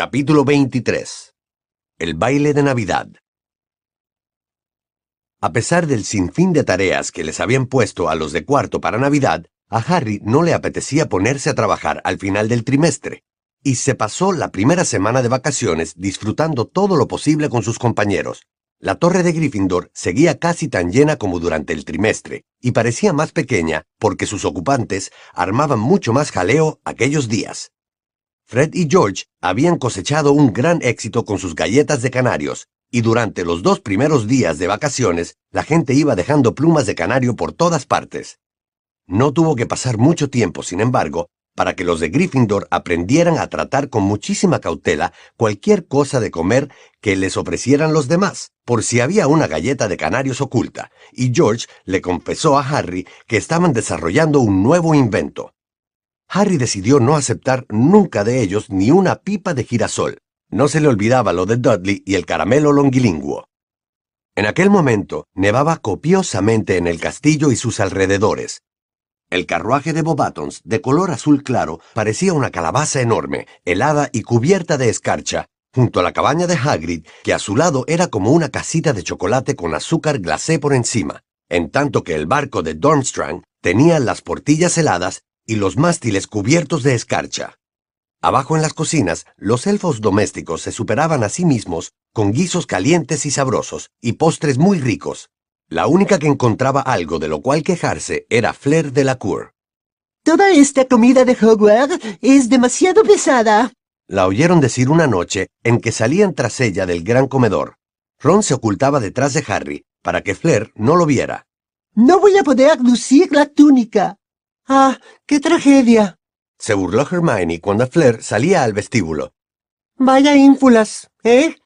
Capítulo 23 El baile de Navidad A pesar del sinfín de tareas que les habían puesto a los de cuarto para Navidad, a Harry no le apetecía ponerse a trabajar al final del trimestre, y se pasó la primera semana de vacaciones disfrutando todo lo posible con sus compañeros. La torre de Gryffindor seguía casi tan llena como durante el trimestre, y parecía más pequeña porque sus ocupantes armaban mucho más jaleo aquellos días. Fred y George habían cosechado un gran éxito con sus galletas de canarios, y durante los dos primeros días de vacaciones la gente iba dejando plumas de canario por todas partes. No tuvo que pasar mucho tiempo, sin embargo, para que los de Gryffindor aprendieran a tratar con muchísima cautela cualquier cosa de comer que les ofrecieran los demás, por si había una galleta de canarios oculta, y George le confesó a Harry que estaban desarrollando un nuevo invento. Harry decidió no aceptar nunca de ellos ni una pipa de girasol. No se le olvidaba lo de Dudley y el caramelo longilingüo. En aquel momento nevaba copiosamente en el castillo y sus alrededores. El carruaje de Bobatons, de color azul claro, parecía una calabaza enorme, helada y cubierta de escarcha, junto a la cabaña de Hagrid, que a su lado era como una casita de chocolate con azúcar glacé por encima, en tanto que el barco de Dormstrang tenía las portillas heladas y los mástiles cubiertos de escarcha. Abajo en las cocinas, los elfos domésticos se superaban a sí mismos con guisos calientes y sabrosos y postres muy ricos. La única que encontraba algo de lo cual quejarse era Flair de la Cour. Toda esta comida de Hogwarts es demasiado pesada. La oyeron decir una noche en que salían tras ella del gran comedor. Ron se ocultaba detrás de Harry para que Flair no lo viera. No voy a poder lucir la túnica. ¡Ah, qué tragedia! Se burló Hermione cuando Flair salía al vestíbulo. Vaya ínfulas, ¿eh?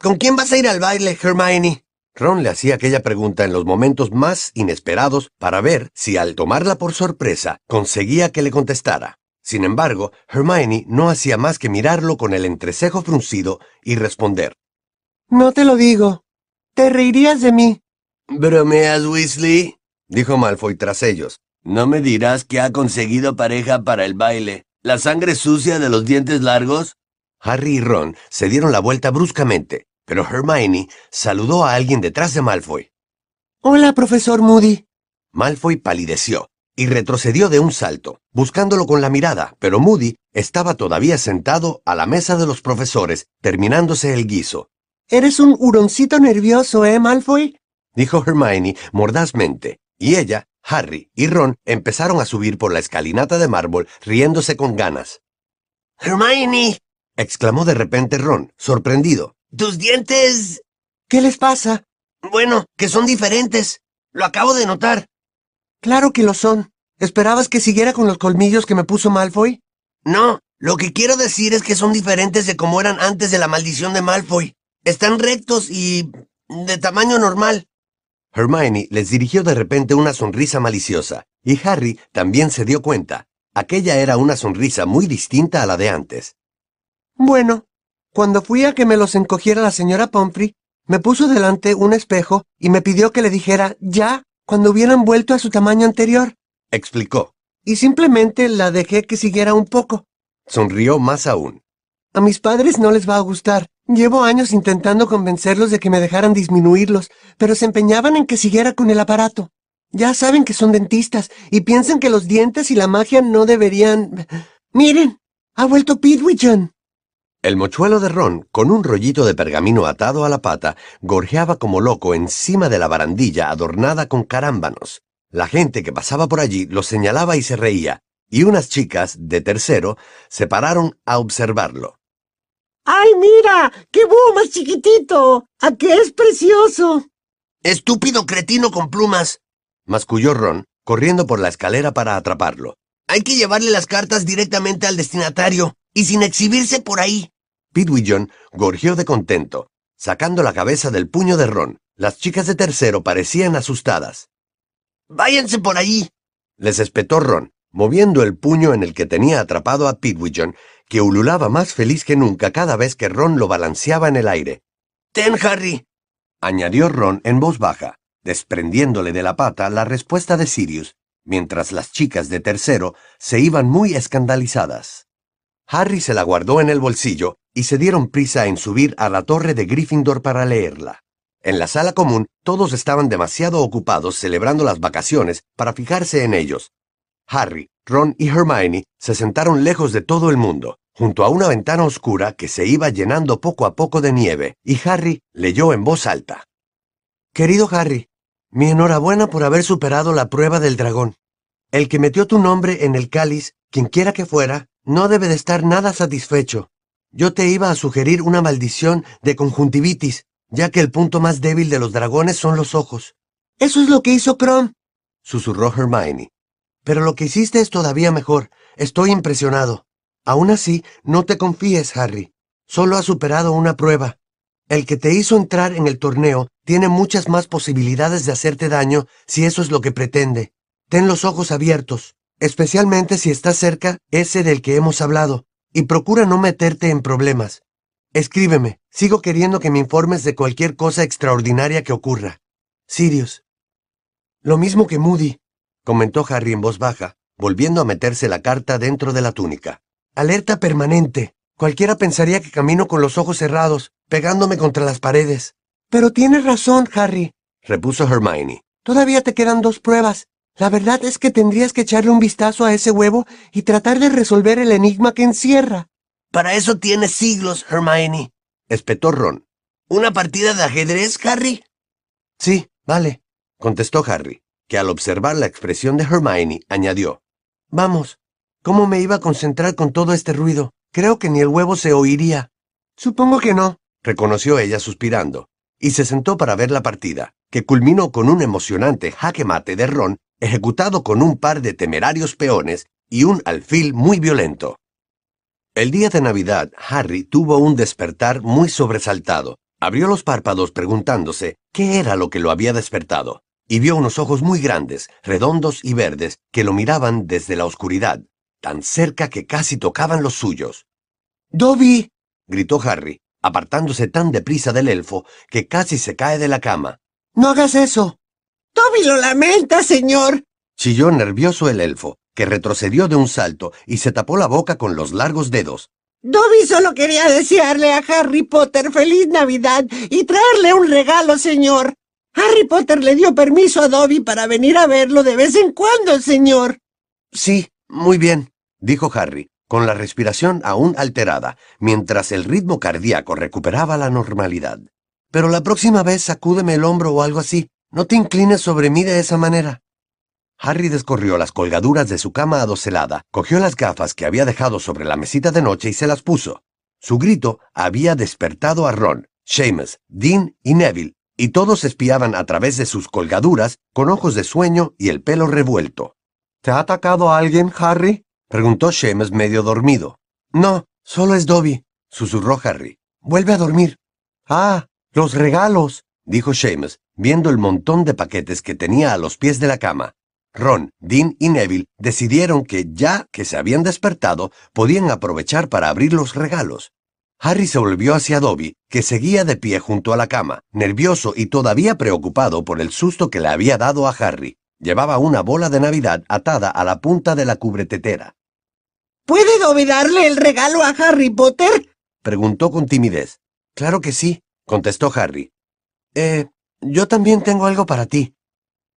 ¿Con quién vas a ir al baile, Hermione? Ron le hacía aquella pregunta en los momentos más inesperados para ver si al tomarla por sorpresa conseguía que le contestara. Sin embargo, Hermione no hacía más que mirarlo con el entrecejo fruncido y responder. No te lo digo. Te reirías de mí. ¿Bromeas, Weasley? dijo Malfoy tras ellos. No me dirás que ha conseguido pareja para el baile. ¿La sangre sucia de los dientes largos? Harry y Ron se dieron la vuelta bruscamente, pero Hermione saludó a alguien detrás de Malfoy. Hola, profesor Moody. Malfoy palideció y retrocedió de un salto, buscándolo con la mirada, pero Moody estaba todavía sentado a la mesa de los profesores, terminándose el guiso. Eres un huroncito nervioso, ¿eh, Malfoy? dijo Hermione mordazmente, y ella Harry y Ron empezaron a subir por la escalinata de mármol riéndose con ganas. Hermione, exclamó de repente Ron, sorprendido. tus dientes... ¿Qué les pasa? Bueno, que son diferentes. Lo acabo de notar. Claro que lo son. ¿Esperabas que siguiera con los colmillos que me puso Malfoy? No, lo que quiero decir es que son diferentes de como eran antes de la maldición de Malfoy. Están rectos y... de tamaño normal. Hermione les dirigió de repente una sonrisa maliciosa, y Harry también se dio cuenta. Aquella era una sonrisa muy distinta a la de antes. Bueno, cuando fui a que me los encogiera la señora Pomfrey, me puso delante un espejo y me pidió que le dijera ya cuando hubieran vuelto a su tamaño anterior. Explicó. Y simplemente la dejé que siguiera un poco. Sonrió más aún. A mis padres no les va a gustar. Llevo años intentando convencerlos de que me dejaran disminuirlos, pero se empeñaban en que siguiera con el aparato. Ya saben que son dentistas y piensan que los dientes y la magia no deberían... Miren, ha vuelto Pidwichan. El mochuelo de Ron, con un rollito de pergamino atado a la pata, gorjeaba como loco encima de la barandilla adornada con carámbanos. La gente que pasaba por allí lo señalaba y se reía, y unas chicas, de tercero, se pararon a observarlo. ¡Ay, mira! ¡Qué búho más chiquitito! ¡A qué es precioso! Estúpido cretino con plumas. masculló Ron, corriendo por la escalera para atraparlo. Hay que llevarle las cartas directamente al destinatario, y sin exhibirse por ahí. Pidwillon gorgió de contento, sacando la cabeza del puño de Ron. Las chicas de tercero parecían asustadas. Váyanse por ahí. Les espetó Ron, moviendo el puño en el que tenía atrapado a Pidwillon que ululaba más feliz que nunca cada vez que Ron lo balanceaba en el aire. Ten, Harry, añadió Ron en voz baja, desprendiéndole de la pata la respuesta de Sirius, mientras las chicas de tercero se iban muy escandalizadas. Harry se la guardó en el bolsillo y se dieron prisa en subir a la torre de Gryffindor para leerla. En la sala común todos estaban demasiado ocupados celebrando las vacaciones para fijarse en ellos. Harry, Ron y Hermione se sentaron lejos de todo el mundo, junto a una ventana oscura que se iba llenando poco a poco de nieve, y Harry leyó en voz alta. Querido Harry, mi enhorabuena por haber superado la prueba del dragón. El que metió tu nombre en el cáliz, quien quiera que fuera, no debe de estar nada satisfecho. Yo te iba a sugerir una maldición de conjuntivitis, ya que el punto más débil de los dragones son los ojos. Eso es lo que hizo Crom, susurró Hermione. Pero lo que hiciste es todavía mejor. Estoy impresionado. Aún así, no te confíes, Harry. Solo has superado una prueba. El que te hizo entrar en el torneo tiene muchas más posibilidades de hacerte daño si eso es lo que pretende. Ten los ojos abiertos especialmente si está cerca ese del que hemos hablado, y procura no meterte en problemas. Escríbeme, sigo queriendo que me informes de cualquier cosa extraordinaria que ocurra. Sirius. Lo mismo que Moody, comentó Harry en voz baja, volviendo a meterse la carta dentro de la túnica. Alerta permanente. Cualquiera pensaría que camino con los ojos cerrados, pegándome contra las paredes. Pero tienes razón, Harry, repuso Hermione. Todavía te quedan dos pruebas, la verdad es que tendrías que echarle un vistazo a ese huevo y tratar de resolver el enigma que encierra. Para eso tienes siglos, Hermione, espetó Ron. ¿Una partida de ajedrez, Harry? Sí, vale, contestó Harry, que al observar la expresión de Hermione añadió. Vamos, ¿cómo me iba a concentrar con todo este ruido? Creo que ni el huevo se oiría. Supongo que no, reconoció ella suspirando, y se sentó para ver la partida, que culminó con un emocionante jaque mate de Ron ejecutado con un par de temerarios peones y un alfil muy violento. El día de Navidad, Harry tuvo un despertar muy sobresaltado. Abrió los párpados preguntándose qué era lo que lo había despertado, y vio unos ojos muy grandes, redondos y verdes, que lo miraban desde la oscuridad, tan cerca que casi tocaban los suyos. Dobby. gritó Harry, apartándose tan deprisa del elfo que casi se cae de la cama. No hagas eso. Toby lo lamenta, señor. Chilló nervioso el elfo, que retrocedió de un salto y se tapó la boca con los largos dedos. Dobby solo quería desearle a Harry Potter feliz Navidad y traerle un regalo, señor. Harry Potter le dio permiso a Dobby para venir a verlo de vez en cuando, señor. Sí, muy bien, dijo Harry, con la respiración aún alterada, mientras el ritmo cardíaco recuperaba la normalidad. Pero la próxima vez sacúdeme el hombro o algo así. No te inclines sobre mí de esa manera. Harry descorrió las colgaduras de su cama adocelada, cogió las gafas que había dejado sobre la mesita de noche y se las puso. Su grito había despertado a Ron, Seamus, Dean y Neville, y todos espiaban a través de sus colgaduras con ojos de sueño y el pelo revuelto. ¿Te ha atacado alguien, Harry? preguntó Seamus medio dormido. No, solo es Dobby, susurró Harry. Vuelve a dormir. Ah, los regalos, dijo Seamus, viendo el montón de paquetes que tenía a los pies de la cama. Ron, Dean y Neville decidieron que ya que se habían despertado, podían aprovechar para abrir los regalos. Harry se volvió hacia Dobby, que seguía de pie junto a la cama, nervioso y todavía preocupado por el susto que le había dado a Harry. Llevaba una bola de Navidad atada a la punta de la cubretetera. ¿Puede Dobby darle el regalo a Harry Potter? preguntó con timidez. Claro que sí, contestó Harry. Eh, yo también tengo algo para ti.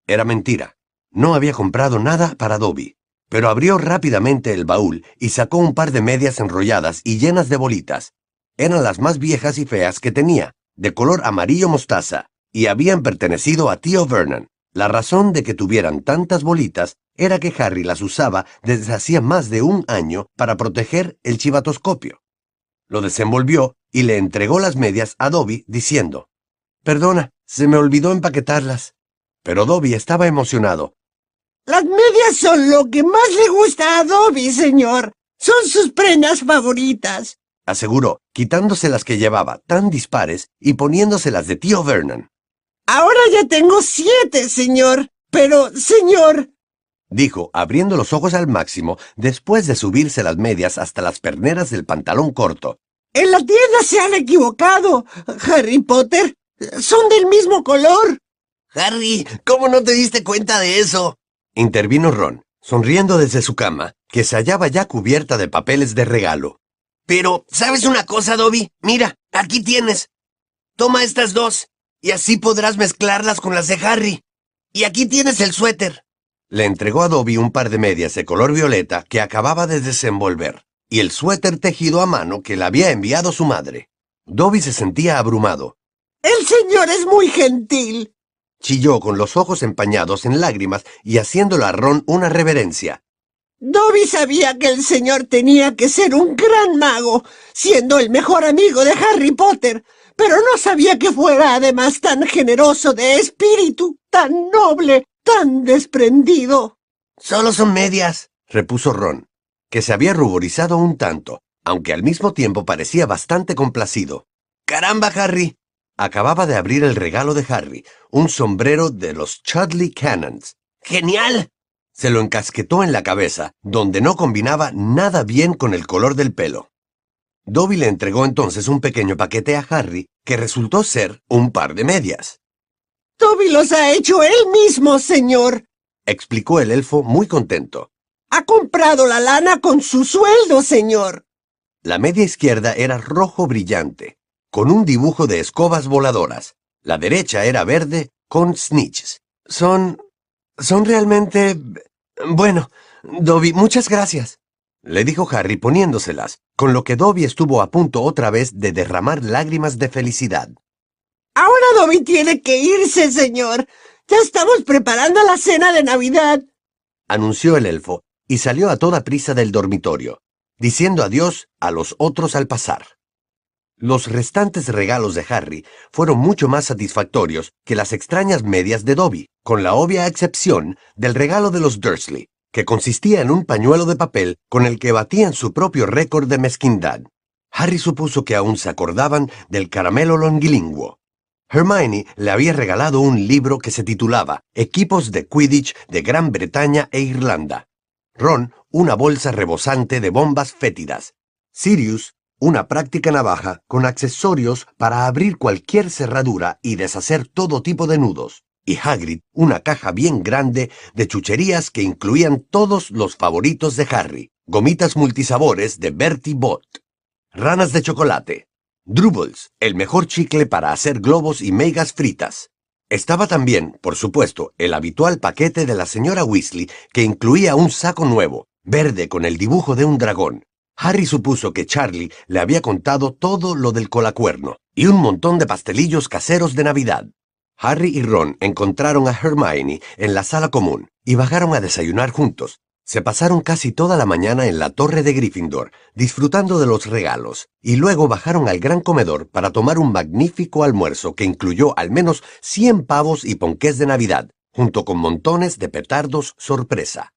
Era mentira. No había comprado nada para Dobby, pero abrió rápidamente el baúl y sacó un par de medias enrolladas y llenas de bolitas. Eran las más viejas y feas que tenía, de color amarillo mostaza, y habían pertenecido a tío Vernon. La razón de que tuvieran tantas bolitas era que Harry las usaba desde hacía más de un año para proteger el chivatoscopio. Lo desenvolvió y le entregó las medias a Dobby diciendo, Perdona, se me olvidó empaquetarlas. Pero Dobby estaba emocionado. Las medias son lo que más le gusta a Dobby, señor. Son sus prendas favoritas. Aseguró, quitándose las que llevaba tan dispares y poniéndoselas de tío Vernon. Ahora ya tengo siete, señor. Pero, señor. Dijo, abriendo los ojos al máximo, después de subirse las medias hasta las perneras del pantalón corto. En la tienda se han equivocado. Harry Potter son del mismo color. Harry, ¿cómo no te diste cuenta de eso? Intervino Ron, sonriendo desde su cama, que se hallaba ya cubierta de papeles de regalo. Pero, ¿sabes una cosa, Dobby? Mira, aquí tienes. Toma estas dos, y así podrás mezclarlas con las de Harry. Y aquí tienes el suéter. Le entregó a Dobby un par de medias de color violeta que acababa de desenvolver, y el suéter tejido a mano que le había enviado su madre. Dobby se sentía abrumado. El señor es muy gentil. Chilló con los ojos empañados en lágrimas y haciéndole a Ron una reverencia. Dobby sabía que el señor tenía que ser un gran mago, siendo el mejor amigo de Harry Potter, pero no sabía que fuera además tan generoso de espíritu, tan noble, tan desprendido. Solo son medias, repuso Ron, que se había ruborizado un tanto, aunque al mismo tiempo parecía bastante complacido. Caramba, Harry. Acababa de abrir el regalo de Harry, un sombrero de los Chudley Cannons. ¡Genial! Se lo encasquetó en la cabeza, donde no combinaba nada bien con el color del pelo. Dobby le entregó entonces un pequeño paquete a Harry, que resultó ser un par de medias. Dobby los ha hecho él mismo, señor, explicó el elfo muy contento. Ha comprado la lana con su sueldo, señor. La media izquierda era rojo brillante, con un dibujo de escobas voladoras. La derecha era verde, con snitches. Son... son realmente... Bueno, Dobby, muchas gracias, le dijo Harry poniéndoselas, con lo que Dobby estuvo a punto otra vez de derramar lágrimas de felicidad. Ahora Dobby tiene que irse, señor. Ya estamos preparando la cena de Navidad, anunció el elfo, y salió a toda prisa del dormitorio, diciendo adiós a los otros al pasar. Los restantes regalos de Harry fueron mucho más satisfactorios que las extrañas medias de Dobby, con la obvia excepción del regalo de los Dursley, que consistía en un pañuelo de papel con el que batían su propio récord de mezquindad. Harry supuso que aún se acordaban del caramelo longuilingüo. Hermione le había regalado un libro que se titulaba Equipos de Quidditch de Gran Bretaña e Irlanda. Ron, una bolsa rebosante de bombas fétidas. Sirius, una práctica navaja con accesorios para abrir cualquier cerradura y deshacer todo tipo de nudos, y Hagrid una caja bien grande de chucherías que incluían todos los favoritos de Harry, gomitas multisabores de Bertie Bott, ranas de chocolate, Drubbles, el mejor chicle para hacer globos y megas fritas. Estaba también, por supuesto, el habitual paquete de la señora Weasley que incluía un saco nuevo, verde con el dibujo de un dragón, Harry supuso que Charlie le había contado todo lo del colacuerno y un montón de pastelillos caseros de Navidad. Harry y Ron encontraron a Hermione en la sala común y bajaron a desayunar juntos. Se pasaron casi toda la mañana en la torre de Gryffindor, disfrutando de los regalos, y luego bajaron al gran comedor para tomar un magnífico almuerzo que incluyó al menos 100 pavos y ponqués de Navidad, junto con montones de petardos sorpresa.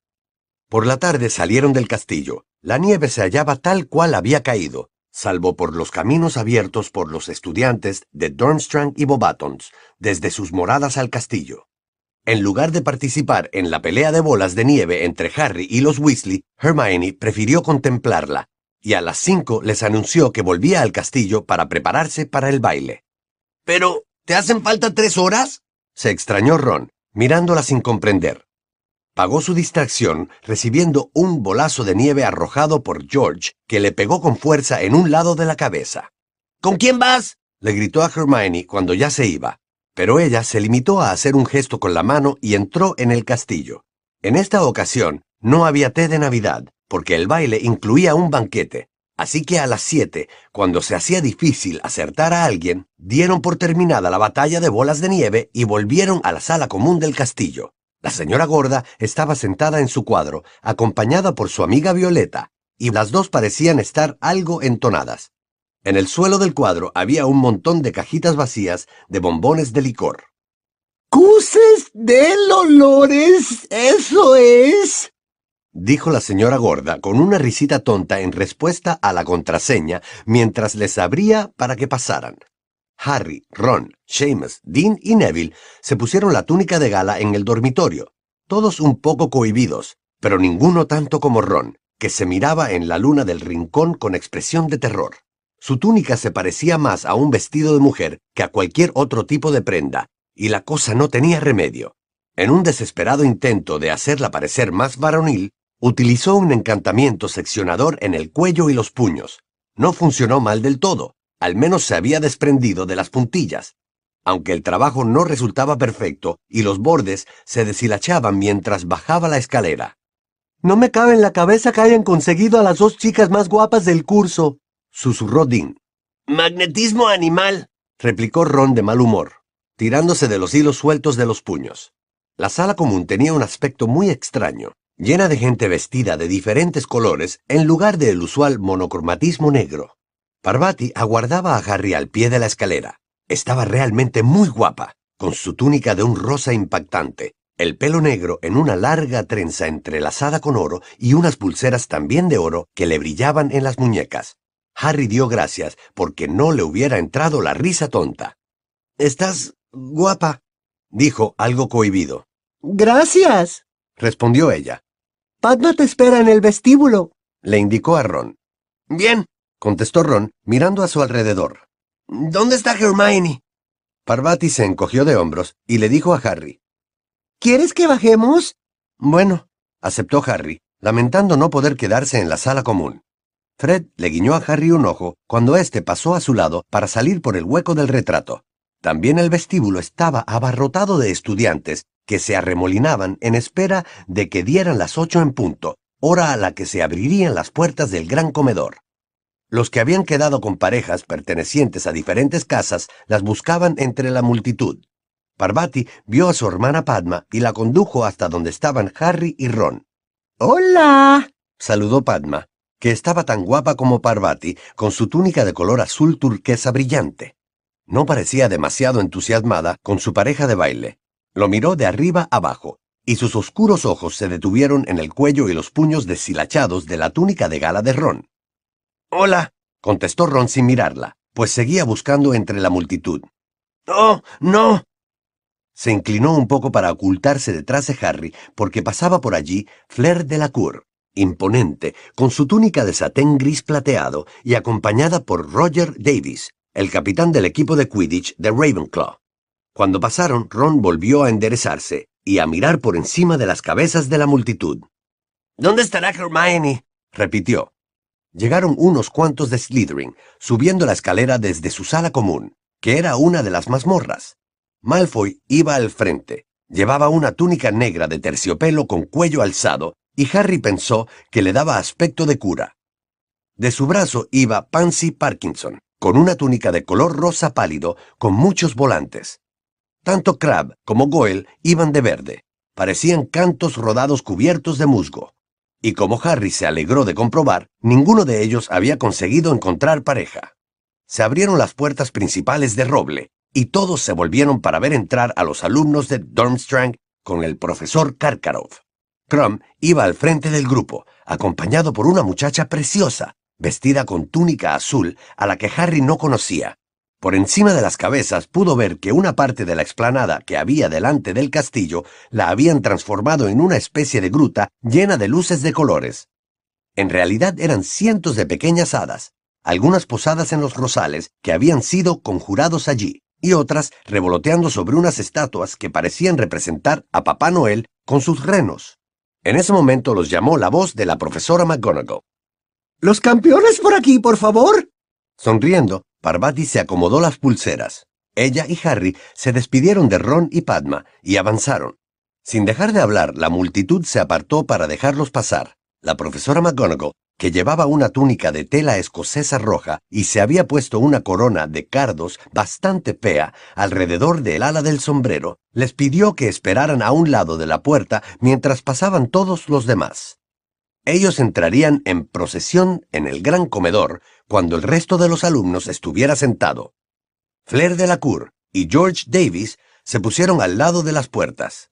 Por la tarde salieron del castillo. La nieve se hallaba tal cual había caído, salvo por los caminos abiertos por los estudiantes de Durmstrang y Bobatons, desde sus moradas al castillo. En lugar de participar en la pelea de bolas de nieve entre Harry y los Weasley, Hermione prefirió contemplarla, y a las cinco les anunció que volvía al castillo para prepararse para el baile. Pero, ¿te hacen falta tres horas? se extrañó Ron, mirándola sin comprender pagó su distracción recibiendo un bolazo de nieve arrojado por George, que le pegó con fuerza en un lado de la cabeza. ¿Con quién vas? le gritó a Hermione cuando ya se iba, pero ella se limitó a hacer un gesto con la mano y entró en el castillo. En esta ocasión no había té de Navidad, porque el baile incluía un banquete, así que a las siete, cuando se hacía difícil acertar a alguien, dieron por terminada la batalla de bolas de nieve y volvieron a la sala común del castillo. La señora gorda estaba sentada en su cuadro, acompañada por su amiga Violeta, y las dos parecían estar algo entonadas. En el suelo del cuadro había un montón de cajitas vacías de bombones de licor. ¡Cuses de olores! ¡Eso es! dijo la señora gorda con una risita tonta en respuesta a la contraseña mientras les abría para que pasaran. Harry, Ron, Seamus, Dean y Neville se pusieron la túnica de gala en el dormitorio, todos un poco cohibidos, pero ninguno tanto como Ron, que se miraba en la luna del rincón con expresión de terror. Su túnica se parecía más a un vestido de mujer que a cualquier otro tipo de prenda, y la cosa no tenía remedio. En un desesperado intento de hacerla parecer más varonil, utilizó un encantamiento seccionador en el cuello y los puños, No funcionó mal del todo, al menos se había desprendido de las puntillas. Aunque el trabajo no resultaba perfecto y los bordes se deshilachaban mientras bajaba la escalera. No me cabe en la cabeza que hayan conseguido a las dos chicas más guapas del curso, susurró Dean. Magnetismo animal, replicó Ron de mal humor, tirándose de los hilos sueltos de los puños. La sala común tenía un aspecto muy extraño, llena de gente vestida de diferentes colores en lugar del usual monocromatismo negro. Parvati aguardaba a Harry al pie de la escalera. Estaba realmente muy guapa, con su túnica de un rosa impactante, el pelo negro en una larga trenza entrelazada con oro y unas pulseras también de oro que le brillaban en las muñecas. Harry dio gracias porque no le hubiera entrado la risa tonta. Estás guapa, dijo algo cohibido. Gracias, respondió ella. Padma te espera en el vestíbulo, le indicó a Ron. Bien, contestó Ron, mirando a su alrededor. ¿Dónde está Hermione? Parvati se encogió de hombros y le dijo a Harry. ¿Quieres que bajemos? Bueno, aceptó Harry, lamentando no poder quedarse en la sala común. Fred le guiñó a Harry un ojo cuando éste pasó a su lado para salir por el hueco del retrato. También el vestíbulo estaba abarrotado de estudiantes que se arremolinaban en espera de que dieran las ocho en punto, hora a la que se abrirían las puertas del gran comedor. Los que habían quedado con parejas pertenecientes a diferentes casas las buscaban entre la multitud. Parvati vio a su hermana Padma y la condujo hasta donde estaban Harry y Ron. ¡Hola! saludó Padma que estaba tan guapa como Parvati, con su túnica de color azul turquesa brillante. No parecía demasiado entusiasmada con su pareja de baile. Lo miró de arriba abajo, y sus oscuros ojos se detuvieron en el cuello y los puños deshilachados de la túnica de gala de Ron. Hola, contestó Ron sin mirarla, pues seguía buscando entre la multitud. Oh, no. Se inclinó un poco para ocultarse detrás de Harry, porque pasaba por allí Flair de la Cour, imponente, con su túnica de satén gris plateado y acompañada por Roger Davis, el capitán del equipo de Quidditch de Ravenclaw. Cuando pasaron, Ron volvió a enderezarse y a mirar por encima de las cabezas de la multitud. ¿Dónde estará Hermione? repitió. Llegaron unos cuantos de Slytherin, subiendo la escalera desde su sala común, que era una de las mazmorras. Malfoy iba al frente. Llevaba una túnica negra de terciopelo con cuello alzado y Harry pensó que le daba aspecto de cura. De su brazo iba Pansy Parkinson, con una túnica de color rosa pálido con muchos volantes. Tanto Crab como Goyle iban de verde. Parecían cantos rodados cubiertos de musgo. Y como Harry se alegró de comprobar, ninguno de ellos había conseguido encontrar pareja. Se abrieron las puertas principales de roble, y todos se volvieron para ver entrar a los alumnos de Durmstrang con el profesor Karkaroff. Crumb iba al frente del grupo, acompañado por una muchacha preciosa, vestida con túnica azul a la que Harry no conocía. Por encima de las cabezas pudo ver que una parte de la explanada que había delante del castillo la habían transformado en una especie de gruta llena de luces de colores. En realidad eran cientos de pequeñas hadas, algunas posadas en los rosales que habían sido conjurados allí, y otras revoloteando sobre unas estatuas que parecían representar a Papá Noel con sus renos. En ese momento los llamó la voz de la profesora McGonagall. ¿Los campeones por aquí, por favor? Sonriendo, Parvati se acomodó las pulseras. Ella y Harry se despidieron de Ron y Padma y avanzaron. Sin dejar de hablar, la multitud se apartó para dejarlos pasar. La profesora McGonagall que llevaba una túnica de tela escocesa roja y se había puesto una corona de cardos bastante fea alrededor del ala del sombrero, les pidió que esperaran a un lado de la puerta mientras pasaban todos los demás. Ellos entrarían en procesión en el gran comedor cuando el resto de los alumnos estuviera sentado. Flair de la Cour y George Davis se pusieron al lado de las puertas.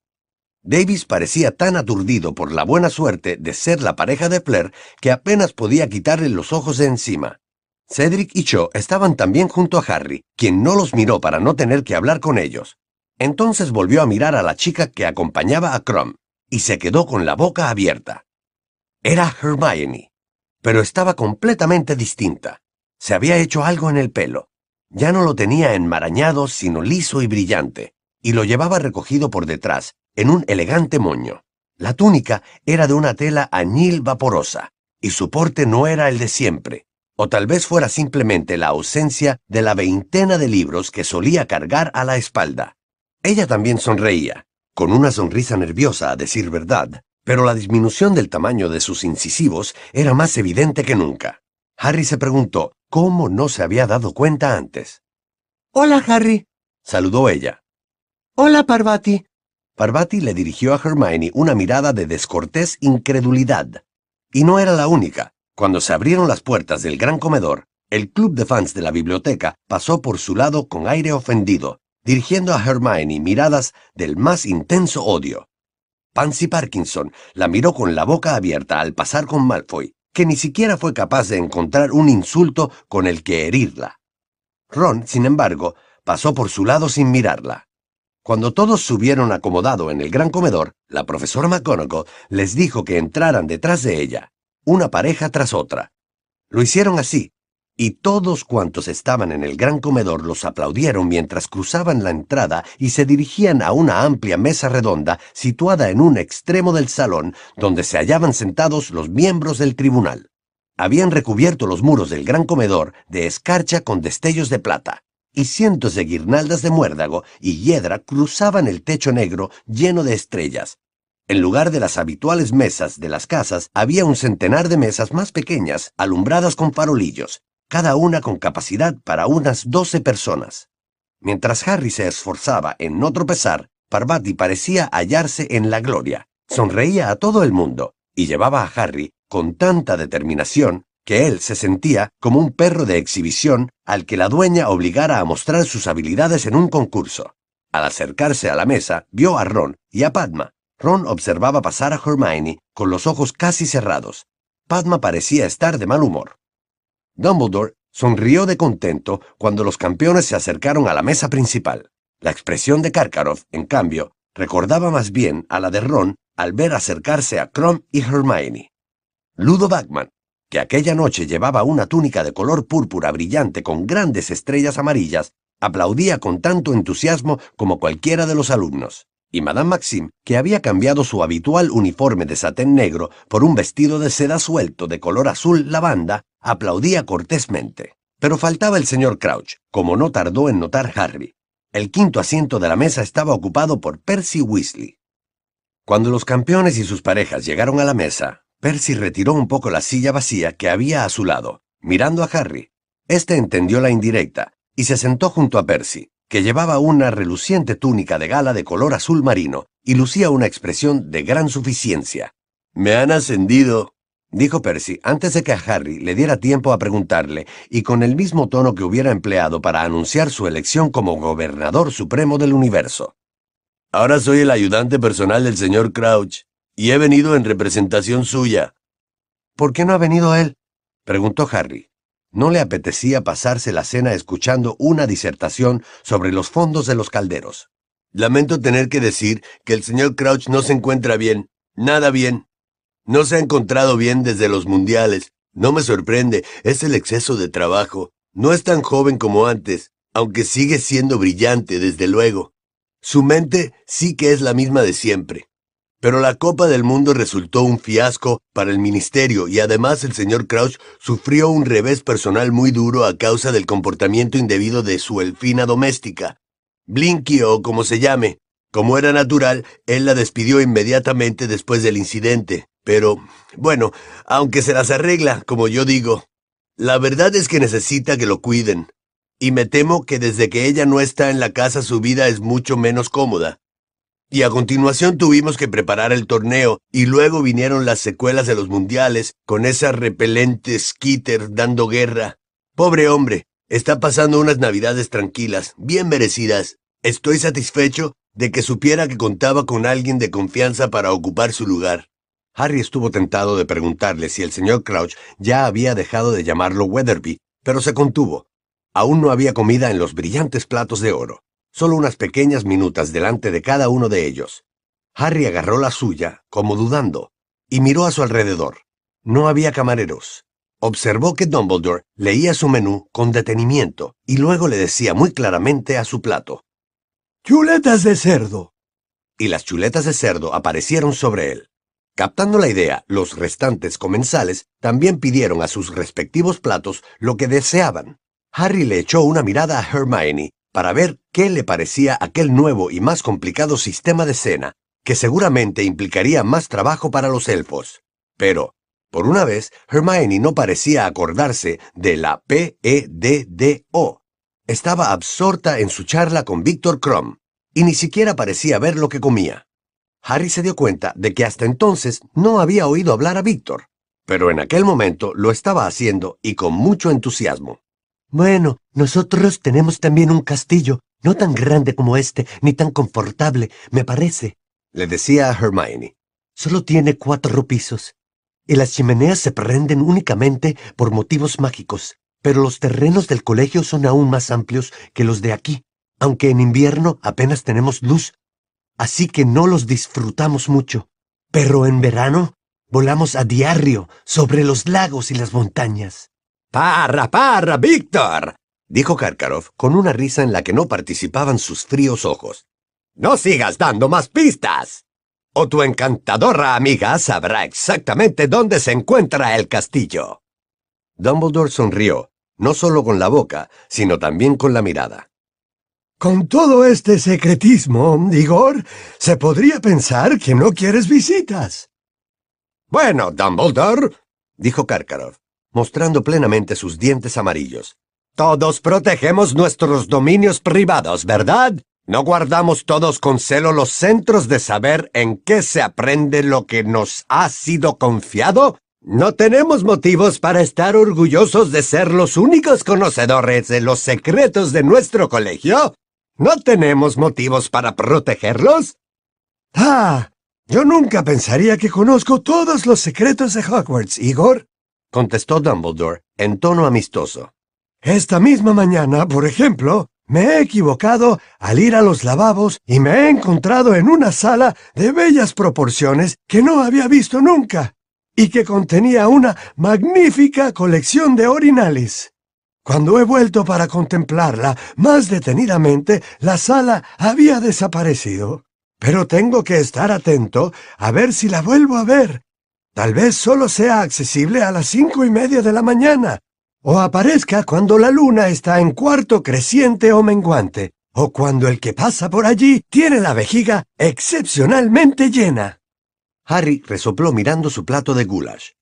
Davis parecía tan aturdido por la buena suerte de ser la pareja de Flair que apenas podía quitarle los ojos de encima. Cedric y Cho estaban también junto a Harry, quien no los miró para no tener que hablar con ellos. Entonces volvió a mirar a la chica que acompañaba a Crumb, y se quedó con la boca abierta. Era Hermione, pero estaba completamente distinta. Se había hecho algo en el pelo. Ya no lo tenía enmarañado, sino liso y brillante, y lo llevaba recogido por detrás, en un elegante moño. La túnica era de una tela añil vaporosa, y su porte no era el de siempre. O tal vez fuera simplemente la ausencia de la veintena de libros que solía cargar a la espalda. Ella también sonreía, con una sonrisa nerviosa a decir verdad, pero la disminución del tamaño de sus incisivos era más evidente que nunca. Harry se preguntó cómo no se había dado cuenta antes. Hola, Harry. Saludó ella. Hola, Parvati. Parvati le dirigió a Hermione una mirada de descortés incredulidad. Y no era la única. Cuando se abrieron las puertas del gran comedor, el club de fans de la biblioteca pasó por su lado con aire ofendido, dirigiendo a Hermione miradas del más intenso odio. Pansy Parkinson la miró con la boca abierta al pasar con Malfoy, que ni siquiera fue capaz de encontrar un insulto con el que herirla. Ron, sin embargo, pasó por su lado sin mirarla. Cuando todos se hubieron acomodado en el gran comedor, la profesora McGonagall les dijo que entraran detrás de ella, una pareja tras otra. Lo hicieron así, y todos cuantos estaban en el gran comedor los aplaudieron mientras cruzaban la entrada y se dirigían a una amplia mesa redonda situada en un extremo del salón donde se hallaban sentados los miembros del tribunal. Habían recubierto los muros del gran comedor de escarcha con destellos de plata, y cientos de guirnaldas de muérdago y hiedra cruzaban el techo negro lleno de estrellas. En lugar de las habituales mesas de las casas, había un centenar de mesas más pequeñas, alumbradas con farolillos, cada una con capacidad para unas doce personas. Mientras Harry se esforzaba en no tropezar, Parvati parecía hallarse en la gloria. Sonreía a todo el mundo y llevaba a Harry con tanta determinación que él se sentía como un perro de exhibición al que la dueña obligara a mostrar sus habilidades en un concurso. Al acercarse a la mesa, vio a Ron y a Padma. Ron observaba pasar a Hermione con los ojos casi cerrados. Padma parecía estar de mal humor. Dumbledore sonrió de contento cuando los campeones se acercaron a la mesa principal. La expresión de Karkaroff, en cambio, recordaba más bien a la de Ron al ver acercarse a Krum y Hermione. Ludo Bagman, que aquella noche llevaba una túnica de color púrpura brillante con grandes estrellas amarillas, aplaudía con tanto entusiasmo como cualquiera de los alumnos. Y Madame Maxime, que había cambiado su habitual uniforme de satén negro por un vestido de seda suelto de color azul lavanda, aplaudía cortésmente. Pero faltaba el señor Crouch, como no tardó en notar Harry. El quinto asiento de la mesa estaba ocupado por Percy Weasley. Cuando los campeones y sus parejas llegaron a la mesa, Percy retiró un poco la silla vacía que había a su lado, mirando a Harry. Este entendió la indirecta y se sentó junto a Percy, que llevaba una reluciente túnica de gala de color azul marino y lucía una expresión de gran suficiencia. Me han ascendido, dijo Percy antes de que a Harry le diera tiempo a preguntarle y con el mismo tono que hubiera empleado para anunciar su elección como gobernador supremo del universo. Ahora soy el ayudante personal del señor Crouch y he venido en representación suya. ¿Por qué no ha venido él? preguntó Harry. No le apetecía pasarse la cena escuchando una disertación sobre los fondos de los calderos. Lamento tener que decir que el señor Crouch no se encuentra bien, nada bien. No se ha encontrado bien desde los mundiales. No me sorprende, es el exceso de trabajo. No es tan joven como antes, aunque sigue siendo brillante, desde luego. Su mente sí que es la misma de siempre. Pero la Copa del Mundo resultó un fiasco para el ministerio y además el señor Crouch sufrió un revés personal muy duro a causa del comportamiento indebido de su elfina doméstica. Blinky o como se llame. Como era natural, él la despidió inmediatamente después del incidente. Pero, bueno, aunque se las arregla, como yo digo, la verdad es que necesita que lo cuiden. Y me temo que desde que ella no está en la casa su vida es mucho menos cómoda. Y a continuación tuvimos que preparar el torneo, y luego vinieron las secuelas de los mundiales, con esa repelente skitter dando guerra. Pobre hombre, está pasando unas navidades tranquilas, bien merecidas. Estoy satisfecho de que supiera que contaba con alguien de confianza para ocupar su lugar. Harry estuvo tentado de preguntarle si el señor Crouch ya había dejado de llamarlo Weatherby, pero se contuvo. Aún no había comida en los brillantes platos de oro solo unas pequeñas minutas delante de cada uno de ellos. Harry agarró la suya, como dudando, y miró a su alrededor. No había camareros. Observó que Dumbledore leía su menú con detenimiento y luego le decía muy claramente a su plato. Chuletas de cerdo. Y las chuletas de cerdo aparecieron sobre él. Captando la idea, los restantes comensales también pidieron a sus respectivos platos lo que deseaban. Harry le echó una mirada a Hermione para ver qué le parecía aquel nuevo y más complicado sistema de cena, que seguramente implicaría más trabajo para los elfos. Pero, por una vez, Hermione no parecía acordarse de la P-E-D-D-O. Estaba absorta en su charla con Víctor Crumb, y ni siquiera parecía ver lo que comía. Harry se dio cuenta de que hasta entonces no había oído hablar a Víctor, pero en aquel momento lo estaba haciendo y con mucho entusiasmo. Bueno, nosotros tenemos también un castillo, no tan grande como este, ni tan confortable, me parece, le decía a Hermione. Solo tiene cuatro pisos, y las chimeneas se prenden únicamente por motivos mágicos, pero los terrenos del colegio son aún más amplios que los de aquí, aunque en invierno apenas tenemos luz, así que no los disfrutamos mucho. Pero en verano volamos a diario sobre los lagos y las montañas. ¡Parra, parra, Víctor! dijo Karkaroff con una risa en la que no participaban sus fríos ojos. No sigas dando más pistas. O tu encantadora amiga sabrá exactamente dónde se encuentra el castillo. Dumbledore sonrió, no solo con la boca, sino también con la mirada. Con todo este secretismo, Igor, se podría pensar que no quieres visitas. Bueno, Dumbledore, dijo Karkaroff, mostrando plenamente sus dientes amarillos. Todos protegemos nuestros dominios privados, ¿verdad? ¿No guardamos todos con celo los centros de saber en qué se aprende lo que nos ha sido confiado? ¿No tenemos motivos para estar orgullosos de ser los únicos conocedores de los secretos de nuestro colegio? ¿No tenemos motivos para protegerlos? Ah, yo nunca pensaría que conozco todos los secretos de Hogwarts, Igor, contestó Dumbledore en tono amistoso. Esta misma mañana, por ejemplo, me he equivocado al ir a los lavabos y me he encontrado en una sala de bellas proporciones que no había visto nunca y que contenía una magnífica colección de orinales. Cuando he vuelto para contemplarla más detenidamente, la sala había desaparecido. Pero tengo que estar atento a ver si la vuelvo a ver, Tal vez solo sea accesible a las cinco y media de la mañana, o aparezca cuando la luna está en cuarto creciente o menguante, o cuando el que pasa por allí tiene la vejiga excepcionalmente llena. Harry resopló mirando su plato de goulash.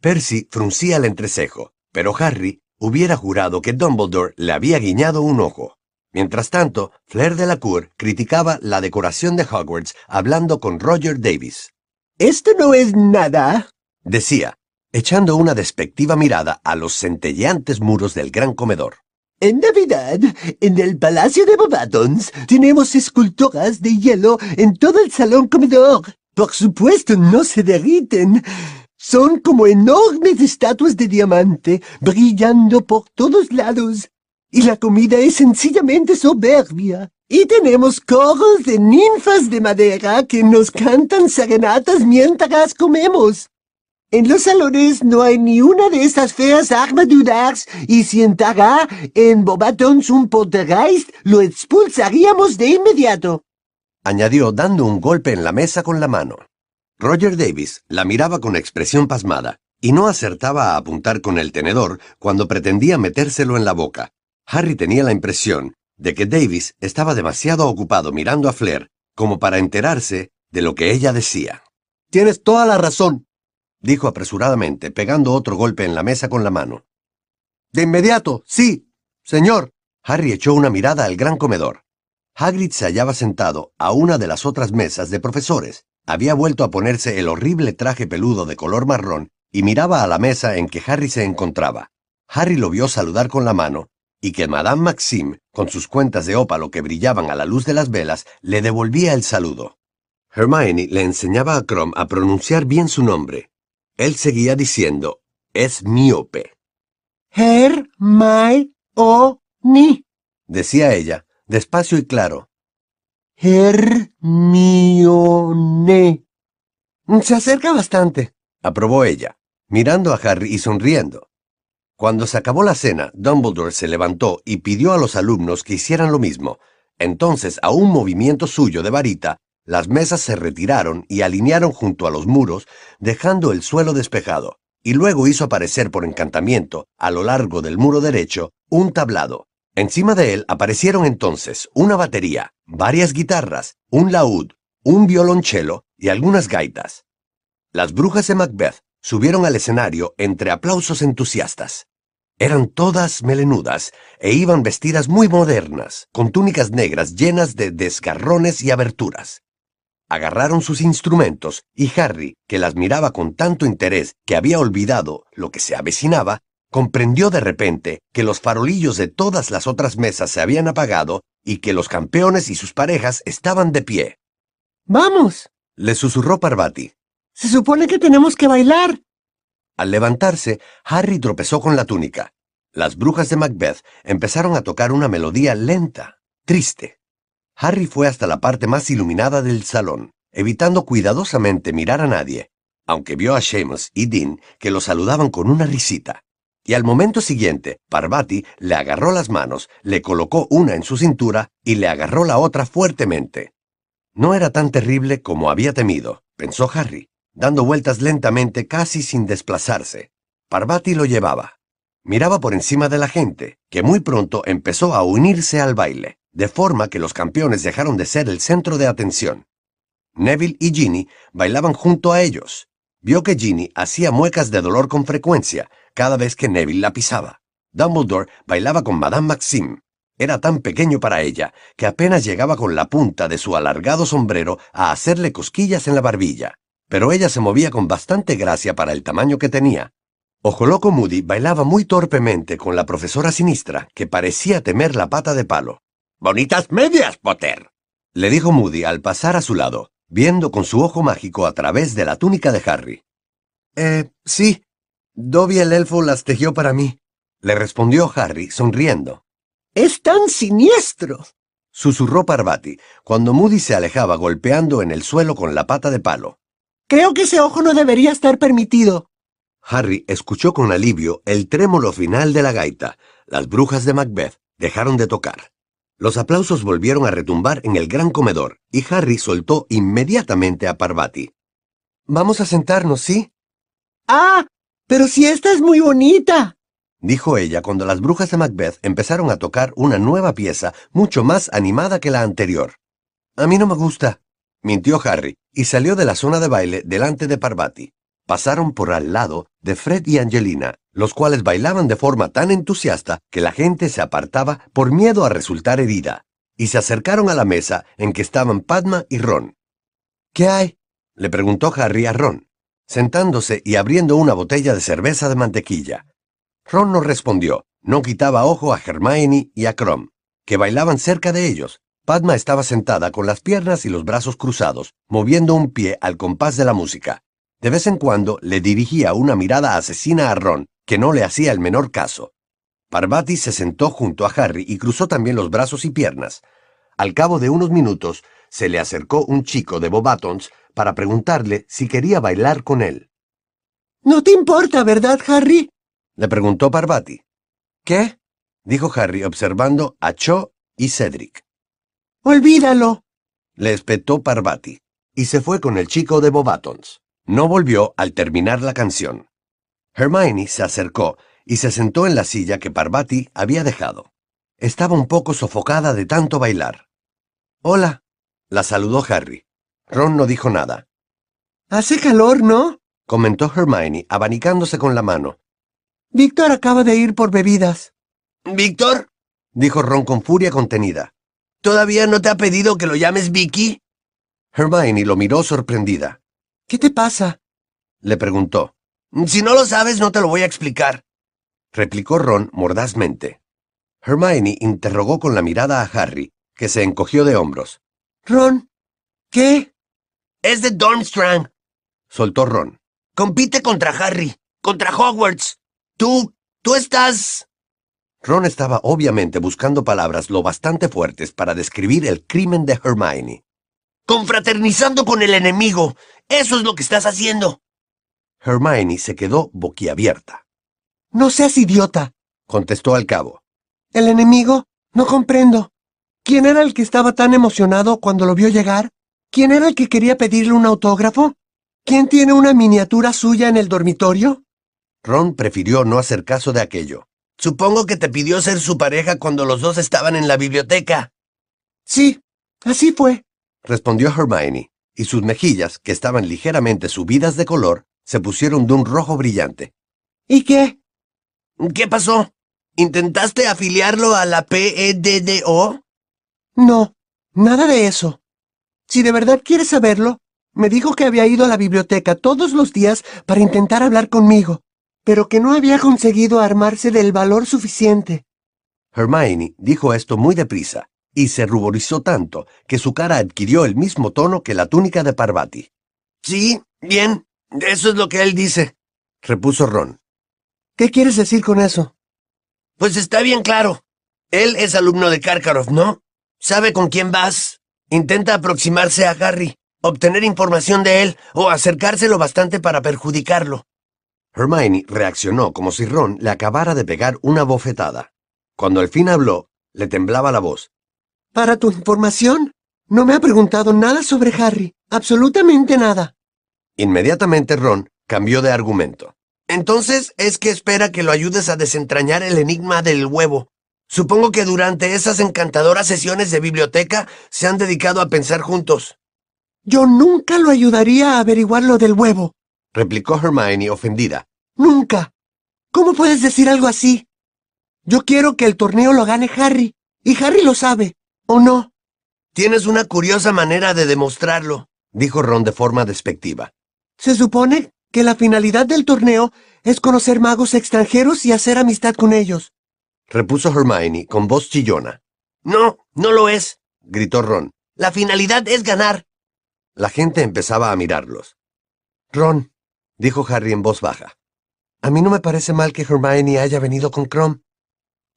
Percy fruncía el entrecejo, pero Harry hubiera jurado que Dumbledore le había guiñado un ojo. Mientras tanto, Flair de la Cour criticaba la decoración de Hogwarts hablando con Roger Davis. Esto no es nada, decía, echando una despectiva mirada a los centelleantes muros del gran comedor. En Navidad, en el Palacio de Bobatons, tenemos esculturas de hielo en todo el salón comedor. Por supuesto, no se derriten. Son como enormes estatuas de diamante, brillando por todos lados. Y la comida es sencillamente soberbia. Y tenemos coros de ninfas de madera que nos cantan serenatas mientras comemos. En los salones no hay ni una de esas feas armaduras y si entrara en Bobatons un poltergeist, lo expulsaríamos de inmediato. Añadió dando un golpe en la mesa con la mano. Roger Davis la miraba con expresión pasmada y no acertaba a apuntar con el tenedor cuando pretendía metérselo en la boca. Harry tenía la impresión de que Davis estaba demasiado ocupado mirando a Flair como para enterarse de lo que ella decía. Tienes toda la razón, dijo apresuradamente, pegando otro golpe en la mesa con la mano. De inmediato, sí, señor. Harry echó una mirada al gran comedor. Hagrid se hallaba sentado a una de las otras mesas de profesores. Había vuelto a ponerse el horrible traje peludo de color marrón y miraba a la mesa en que Harry se encontraba. Harry lo vio saludar con la mano y que Madame Maxime, con sus cuentas de ópalo que brillaban a la luz de las velas, le devolvía el saludo. Hermione le enseñaba a Crom a pronunciar bien su nombre. Él seguía diciendo, es míope. Hermione, decía ella, despacio y claro. Hermione. Se acerca bastante, aprobó ella, mirando a Harry y sonriendo. Cuando se acabó la cena, Dumbledore se levantó y pidió a los alumnos que hicieran lo mismo. Entonces, a un movimiento suyo de varita, las mesas se retiraron y alinearon junto a los muros, dejando el suelo despejado, y luego hizo aparecer por encantamiento, a lo largo del muro derecho, un tablado. Encima de él aparecieron entonces una batería, varias guitarras, un laúd, un violonchelo y algunas gaitas. Las brujas de Macbeth subieron al escenario entre aplausos entusiastas. Eran todas melenudas e iban vestidas muy modernas, con túnicas negras llenas de desgarrones y aberturas. Agarraron sus instrumentos y Harry, que las miraba con tanto interés que había olvidado lo que se avecinaba, comprendió de repente que los farolillos de todas las otras mesas se habían apagado y que los campeones y sus parejas estaban de pie. ¡Vamos! Le susurró Parvati. Se supone que tenemos que bailar. Al levantarse, Harry tropezó con la túnica. Las brujas de Macbeth empezaron a tocar una melodía lenta, triste. Harry fue hasta la parte más iluminada del salón, evitando cuidadosamente mirar a nadie, aunque vio a Seamus y Dean que lo saludaban con una risita. Y al momento siguiente, Parvati le agarró las manos, le colocó una en su cintura y le agarró la otra fuertemente. No era tan terrible como había temido, pensó Harry, dando vueltas lentamente casi sin desplazarse. Parvati lo llevaba. Miraba por encima de la gente, que muy pronto empezó a unirse al baile de forma que los campeones dejaron de ser el centro de atención. Neville y Ginny bailaban junto a ellos. Vio que Ginny hacía muecas de dolor con frecuencia cada vez que Neville la pisaba. Dumbledore bailaba con Madame Maxime. Era tan pequeño para ella que apenas llegaba con la punta de su alargado sombrero a hacerle cosquillas en la barbilla, pero ella se movía con bastante gracia para el tamaño que tenía. Ojo Loco Moody bailaba muy torpemente con la profesora sinistra, que parecía temer la pata de palo. Bonitas medias, Potter, le dijo Moody al pasar a su lado, viendo con su ojo mágico a través de la túnica de Harry. Eh, sí. Dobby el elfo las tejió para mí, le respondió Harry, sonriendo. Es tan siniestro, susurró Parvati, cuando Moody se alejaba golpeando en el suelo con la pata de palo. Creo que ese ojo no debería estar permitido. Harry escuchó con alivio el trémolo final de la gaita. Las brujas de Macbeth dejaron de tocar. Los aplausos volvieron a retumbar en el gran comedor, y Harry soltó inmediatamente a Parvati. Vamos a sentarnos, ¿sí? Ah, pero si esta es muy bonita, dijo ella cuando las brujas de Macbeth empezaron a tocar una nueva pieza mucho más animada que la anterior. A mí no me gusta, mintió Harry, y salió de la zona de baile delante de Parvati. Pasaron por al lado de Fred y Angelina, los cuales bailaban de forma tan entusiasta que la gente se apartaba por miedo a resultar herida, y se acercaron a la mesa en que estaban Padma y Ron. ¿Qué hay? le preguntó Harry a Ron, sentándose y abriendo una botella de cerveza de mantequilla. Ron no respondió, no quitaba ojo a Hermione y a Crom, que bailaban cerca de ellos. Padma estaba sentada con las piernas y los brazos cruzados, moviendo un pie al compás de la música. De vez en cuando le dirigía una mirada asesina a Ron, que no le hacía el menor caso. Parvati se sentó junto a Harry y cruzó también los brazos y piernas. Al cabo de unos minutos, se le acercó un chico de Bobatons para preguntarle si quería bailar con él. ¿No te importa, verdad, Harry? le preguntó Parvati. ¿Qué? dijo Harry observando a Cho y Cedric. Olvídalo, le espetó Parvati, y se fue con el chico de Bobatons. No volvió al terminar la canción. Hermione se acercó y se sentó en la silla que Parvati había dejado. Estaba un poco sofocada de tanto bailar. Hola, la saludó Harry. Ron no dijo nada. Hace calor, ¿no? comentó Hermione, abanicándose con la mano. Víctor acaba de ir por bebidas. ¿Víctor? dijo Ron con furia contenida. ¿Todavía no te ha pedido que lo llames Vicky? Hermione lo miró sorprendida. ¿Qué te pasa? le preguntó. Si no lo sabes, no te lo voy a explicar, replicó Ron mordazmente. Hermione interrogó con la mirada a Harry, que se encogió de hombros. Ron, ¿qué? Es de Dormstrang, soltó Ron. Compite contra Harry, contra Hogwarts. Tú, tú estás... Ron estaba obviamente buscando palabras lo bastante fuertes para describir el crimen de Hermione. Confraternizando con el enemigo. Eso es lo que estás haciendo. Hermione se quedó boquiabierta. No seas idiota, contestó al cabo. ¿El enemigo? No comprendo. ¿Quién era el que estaba tan emocionado cuando lo vio llegar? ¿Quién era el que quería pedirle un autógrafo? ¿Quién tiene una miniatura suya en el dormitorio? Ron prefirió no hacer caso de aquello. Supongo que te pidió ser su pareja cuando los dos estaban en la biblioteca. Sí, así fue. respondió Hermione, y sus mejillas, que estaban ligeramente subidas de color, se pusieron de un rojo brillante. ¿Y qué? ¿Qué pasó? ¿Intentaste afiliarlo a la PEDDO? No, nada de eso. Si de verdad quieres saberlo, me dijo que había ido a la biblioteca todos los días para intentar hablar conmigo, pero que no había conseguido armarse del valor suficiente. Hermione dijo esto muy deprisa, y se ruborizó tanto que su cara adquirió el mismo tono que la túnica de Parvati. Sí, bien, eso es lo que él dice, repuso Ron. ¿Qué quieres decir con eso? Pues está bien claro. Él es alumno de Karkaroff, ¿no? Sabe con quién vas. Intenta aproximarse a Harry, obtener información de él o acercárselo bastante para perjudicarlo. Hermione reaccionó como si Ron le acabara de pegar una bofetada. Cuando al fin habló, le temblaba la voz. Para tu información, no me ha preguntado nada sobre Harry, absolutamente nada. Inmediatamente Ron cambió de argumento. Entonces es que espera que lo ayudes a desentrañar el enigma del huevo. Supongo que durante esas encantadoras sesiones de biblioteca se han dedicado a pensar juntos. Yo nunca lo ayudaría a averiguar lo del huevo, replicó Hermione ofendida. Nunca. ¿Cómo puedes decir algo así? Yo quiero que el torneo lo gane Harry, y Harry lo sabe, ¿o no? Tienes una curiosa manera de demostrarlo, dijo Ron de forma despectiva. Se supone que la finalidad del torneo es conocer magos extranjeros y hacer amistad con ellos, repuso Hermione con voz chillona. No, no lo es, gritó Ron. La finalidad es ganar. La gente empezaba a mirarlos. Ron, dijo Harry en voz baja. A mí no me parece mal que Hermione haya venido con Crom.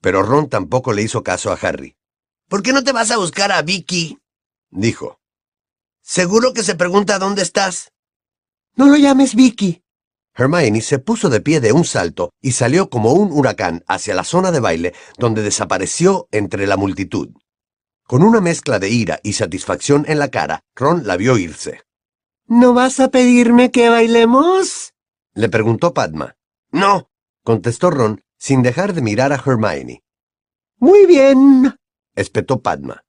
Pero Ron tampoco le hizo caso a Harry. ¿Por qué no te vas a buscar a Vicky? dijo. Seguro que se pregunta dónde estás. No lo llames Vicky. Hermione se puso de pie de un salto y salió como un huracán hacia la zona de baile, donde desapareció entre la multitud. Con una mezcla de ira y satisfacción en la cara, Ron la vio irse. ¿No vas a pedirme que bailemos? Le preguntó Padma. No, contestó Ron, sin dejar de mirar a Hermione. Muy bien, espetó Padma.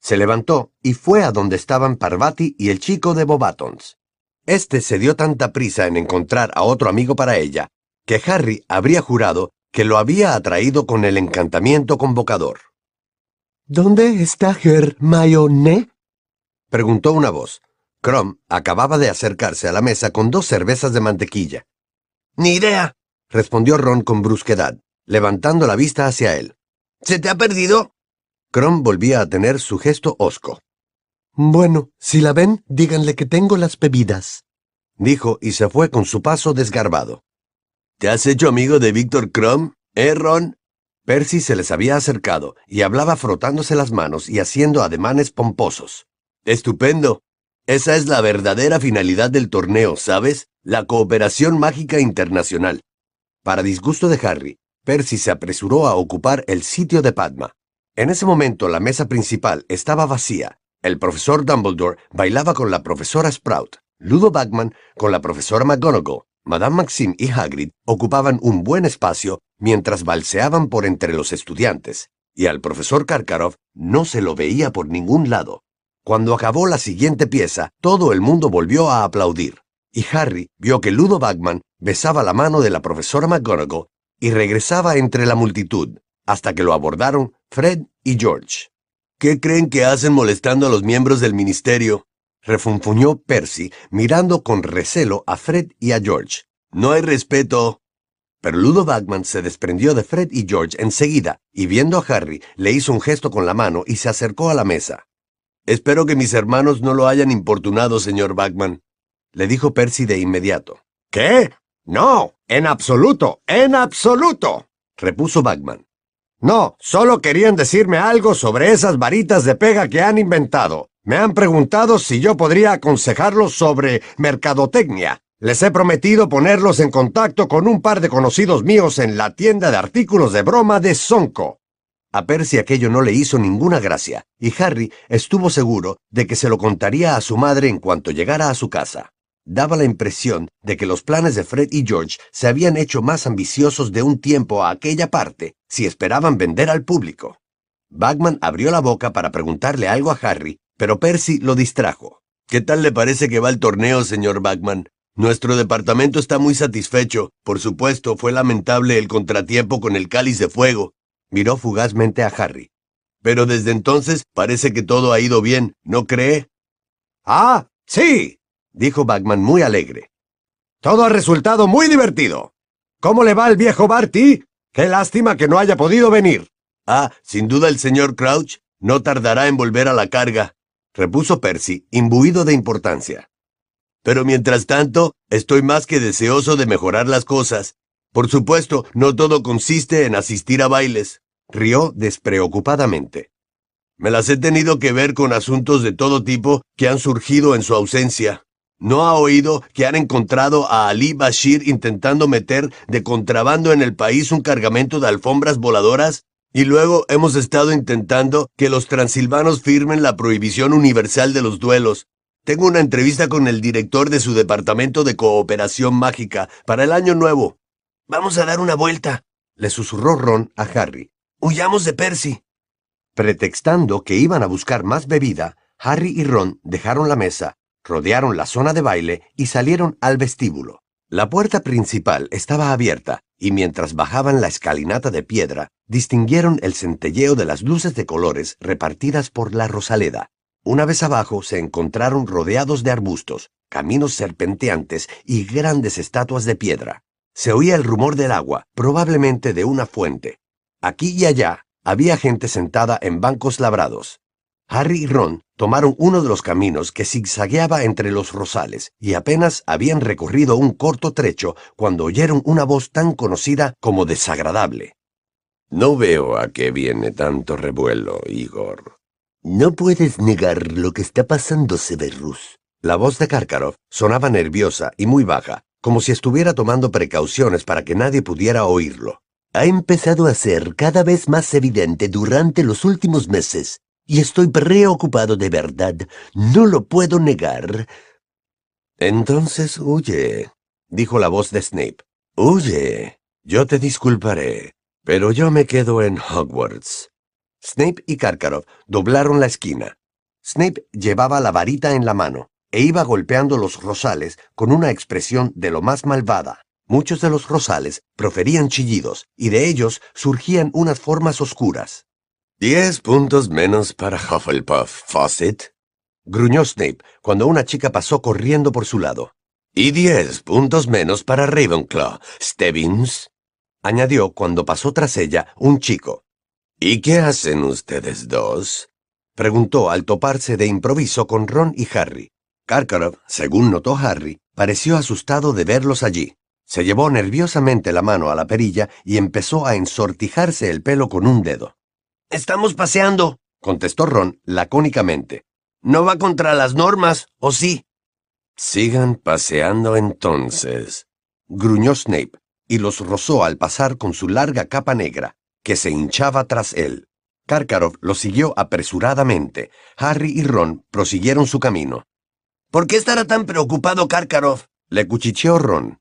Se levantó y fue a donde estaban Parvati y el chico de Bobatons. Este se dio tanta prisa en encontrar a otro amigo para ella, que Harry habría jurado que lo había atraído con el encantamiento convocador. ¿Dónde está Hermione? preguntó una voz. Crom acababa de acercarse a la mesa con dos cervezas de mantequilla. Ni idea, respondió Ron con brusquedad, levantando la vista hacia él. ¿Se te ha perdido? Crom volvía a tener su gesto hosco. Bueno, si la ven, díganle que tengo las bebidas, dijo y se fue con su paso desgarbado. ¿Te has hecho amigo de Víctor Crom, eh, Ron? Percy se les había acercado y hablaba frotándose las manos y haciendo ademanes pomposos. Estupendo. Esa es la verdadera finalidad del torneo, ¿sabes? La cooperación mágica internacional. Para disgusto de Harry, Percy se apresuró a ocupar el sitio de Padma. En ese momento la mesa principal estaba vacía. El profesor Dumbledore bailaba con la profesora Sprout, Ludo Bagman con la profesora McGonagall, Madame Maxim y Hagrid ocupaban un buen espacio mientras balseaban por entre los estudiantes, y al profesor Karkaroff no se lo veía por ningún lado. Cuando acabó la siguiente pieza, todo el mundo volvió a aplaudir, y Harry vio que Ludo Bagman besaba la mano de la profesora McGonagall y regresaba entre la multitud, hasta que lo abordaron Fred y George. ¿Qué creen que hacen molestando a los miembros del ministerio? refunfuñó Percy, mirando con recelo a Fred y a George. No hay respeto. Pero Ludo Bagman se desprendió de Fred y George enseguida, y viendo a Harry, le hizo un gesto con la mano y se acercó a la mesa. Espero que mis hermanos no lo hayan importunado, señor Bagman, le dijo Percy de inmediato. ¿Qué? No, en absoluto, en absoluto, repuso Bagman. No, solo querían decirme algo sobre esas varitas de pega que han inventado. Me han preguntado si yo podría aconsejarlos sobre mercadotecnia. Les he prometido ponerlos en contacto con un par de conocidos míos en la tienda de artículos de broma de Sonco. A Percy aquello no le hizo ninguna gracia, y Harry estuvo seguro de que se lo contaría a su madre en cuanto llegara a su casa. Daba la impresión de que los planes de Fred y George se habían hecho más ambiciosos de un tiempo a aquella parte si esperaban vender al público. Bagman abrió la boca para preguntarle algo a Harry, pero Percy lo distrajo. ¿Qué tal le parece que va el torneo, señor Bagman? Nuestro departamento está muy satisfecho. Por supuesto, fue lamentable el contratiempo con el cáliz de fuego. Miró fugazmente a Harry. Pero desde entonces parece que todo ha ido bien, ¿no cree? Ah, sí, dijo Bagman muy alegre. Todo ha resultado muy divertido. ¿Cómo le va el viejo Barty? Qué lástima que no haya podido venir. Ah, sin duda el señor Crouch no tardará en volver a la carga, repuso Percy, imbuido de importancia. Pero mientras tanto, estoy más que deseoso de mejorar las cosas. Por supuesto, no todo consiste en asistir a bailes. Rió despreocupadamente. Me las he tenido que ver con asuntos de todo tipo que han surgido en su ausencia. ¿No ha oído que han encontrado a Ali Bashir intentando meter de contrabando en el país un cargamento de alfombras voladoras? Y luego hemos estado intentando que los transilvanos firmen la prohibición universal de los duelos. Tengo una entrevista con el director de su departamento de cooperación mágica para el año nuevo. Vamos a dar una vuelta, le susurró Ron a Harry. Huyamos de Percy. Pretextando que iban a buscar más bebida, Harry y Ron dejaron la mesa rodearon la zona de baile y salieron al vestíbulo. La puerta principal estaba abierta, y mientras bajaban la escalinata de piedra, distinguieron el centelleo de las luces de colores repartidas por la rosaleda. Una vez abajo se encontraron rodeados de arbustos, caminos serpenteantes y grandes estatuas de piedra. Se oía el rumor del agua, probablemente de una fuente. Aquí y allá había gente sentada en bancos labrados. Harry y Ron tomaron uno de los caminos que zigzagueaba entre los rosales y apenas habían recorrido un corto trecho cuando oyeron una voz tan conocida como desagradable. No veo a qué viene tanto revuelo, Igor. No puedes negar lo que está pasando, Severus. La voz de Karkaroff sonaba nerviosa y muy baja, como si estuviera tomando precauciones para que nadie pudiera oírlo. Ha empezado a ser cada vez más evidente durante los últimos meses y estoy preocupado de verdad. No lo puedo negar. Entonces huye, dijo la voz de Snape. Huye. Yo te disculparé, pero yo me quedo en Hogwarts. Snape y Karkaroff doblaron la esquina. Snape llevaba la varita en la mano e iba golpeando los rosales con una expresión de lo más malvada. Muchos de los rosales proferían chillidos y de ellos surgían unas formas oscuras. Diez puntos menos para Hufflepuff, Fawcett, gruñó Snape cuando una chica pasó corriendo por su lado. Y diez puntos menos para Ravenclaw, Stebbins, añadió cuando pasó tras ella un chico. ¿Y qué hacen ustedes dos? preguntó al toparse de improviso con Ron y Harry. Karkaroff, según notó Harry, pareció asustado de verlos allí. Se llevó nerviosamente la mano a la perilla y empezó a ensortijarse el pelo con un dedo. Estamos paseando, contestó Ron lacónicamente. ¿No va contra las normas, o sí? Sigan paseando entonces, gruñó Snape, y los rozó al pasar con su larga capa negra, que se hinchaba tras él. Karkaroff lo siguió apresuradamente. Harry y Ron prosiguieron su camino. ¿Por qué estará tan preocupado Karkaroff? le cuchicheó Ron.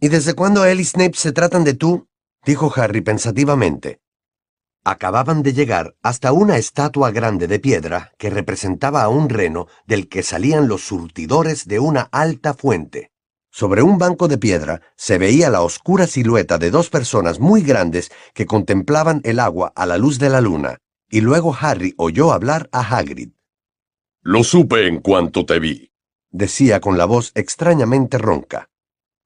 ¿Y desde cuándo él y Snape se tratan de tú? dijo Harry pensativamente. Acababan de llegar hasta una estatua grande de piedra que representaba a un reno del que salían los surtidores de una alta fuente. Sobre un banco de piedra se veía la oscura silueta de dos personas muy grandes que contemplaban el agua a la luz de la luna, y luego Harry oyó hablar a Hagrid. Lo supe en cuanto te vi, decía con la voz extrañamente ronca.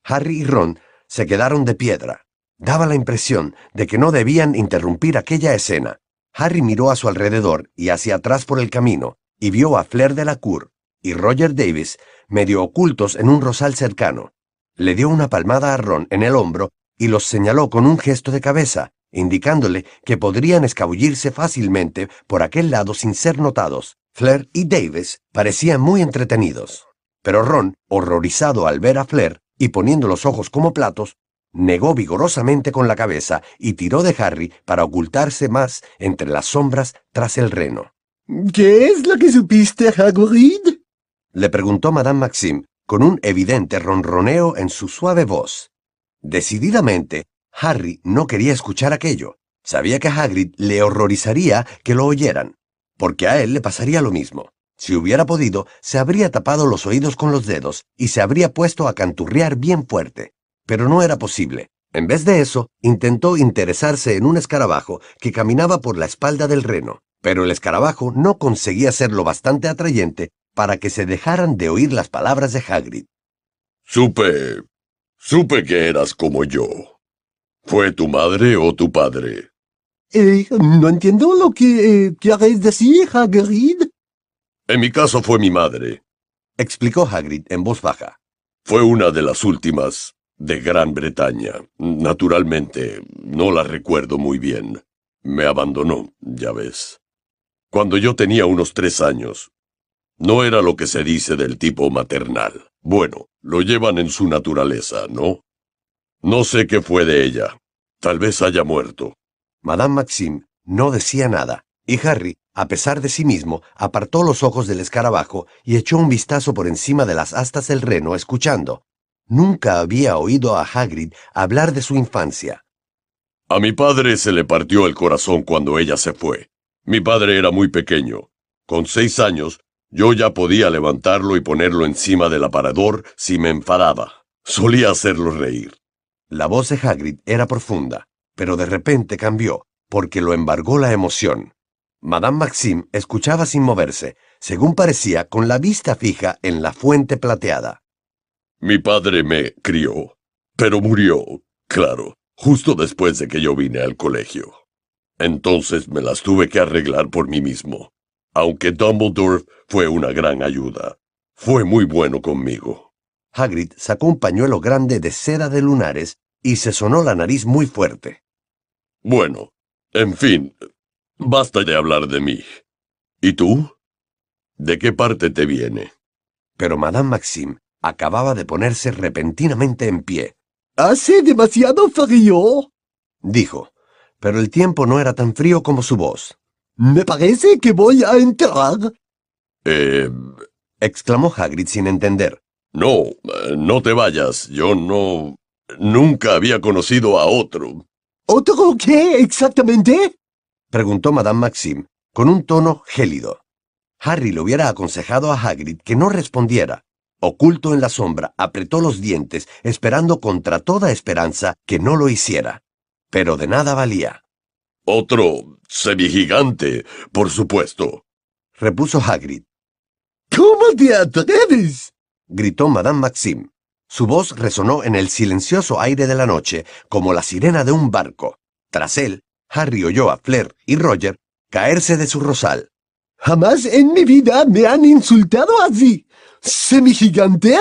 Harry y Ron se quedaron de piedra. Daba la impresión de que no debían interrumpir aquella escena. Harry miró a su alrededor y hacia atrás por el camino, y vio a Flair de la Cour y Roger Davis medio ocultos en un rosal cercano. Le dio una palmada a Ron en el hombro y los señaló con un gesto de cabeza, indicándole que podrían escabullirse fácilmente por aquel lado sin ser notados. Flair y Davis parecían muy entretenidos. Pero Ron, horrorizado al ver a Flair y poniendo los ojos como platos, negó vigorosamente con la cabeza y tiró de Harry para ocultarse más entre las sombras tras el reno. ¿Qué es lo que supiste, Hagrid? Le preguntó Madame Maxime, con un evidente ronroneo en su suave voz. Decididamente, Harry no quería escuchar aquello. Sabía que a Hagrid le horrorizaría que lo oyeran, porque a él le pasaría lo mismo. Si hubiera podido, se habría tapado los oídos con los dedos y se habría puesto a canturrear bien fuerte. Pero no era posible. En vez de eso, intentó interesarse en un escarabajo que caminaba por la espalda del reno, pero el escarabajo no conseguía ser lo bastante atrayente para que se dejaran de oír las palabras de Hagrid. Supe... supe que eras como yo. ¿Fue tu madre o tu padre? Eh, no entiendo lo que eh, quieres decir, Hagrid. En mi caso fue mi madre. Explicó Hagrid en voz baja. Fue una de las últimas de Gran Bretaña. Naturalmente, no la recuerdo muy bien. Me abandonó, ya ves. Cuando yo tenía unos tres años. No era lo que se dice del tipo maternal. Bueno, lo llevan en su naturaleza, ¿no? No sé qué fue de ella. Tal vez haya muerto. Madame Maxime no decía nada, y Harry, a pesar de sí mismo, apartó los ojos del escarabajo y echó un vistazo por encima de las astas del reno, escuchando. Nunca había oído a Hagrid hablar de su infancia. A mi padre se le partió el corazón cuando ella se fue. Mi padre era muy pequeño. Con seis años, yo ya podía levantarlo y ponerlo encima del aparador si me enfadaba. Solía hacerlo reír. La voz de Hagrid era profunda pero de repente cambió, porque lo embargó la emoción. Madame Maxime escuchaba sin moverse, según parecía con la vista fija en la fuente plateada. Mi padre me crió, pero murió, claro, justo después de que yo vine al colegio. Entonces me las tuve que arreglar por mí mismo, aunque Dumbledore fue una gran ayuda. Fue muy bueno conmigo. Hagrid sacó un pañuelo grande de seda de lunares y se sonó la nariz muy fuerte. Bueno, en fin, basta de hablar de mí. ¿Y tú? ¿De qué parte te viene? Pero Madame Maxime acababa de ponerse repentinamente en pie. Hace demasiado frío, dijo, pero el tiempo no era tan frío como su voz. Me parece que voy a entrar. Eh... exclamó Hagrid sin entender. No, no te vayas. Yo no... nunca había conocido a otro. ¿Otro qué exactamente? preguntó Madame Maxime, con un tono gélido. Harry le hubiera aconsejado a Hagrid que no respondiera. Oculto en la sombra, apretó los dientes, esperando contra toda esperanza que no lo hiciera. Pero de nada valía. Otro semigigante, por supuesto, repuso Hagrid. ¿Cómo te atreves? gritó Madame Maxime. Su voz resonó en el silencioso aire de la noche como la sirena de un barco. Tras él, Harry oyó a Flair y Roger caerse de su rosal. Jamás en mi vida me han insultado así. ¿Semigigante?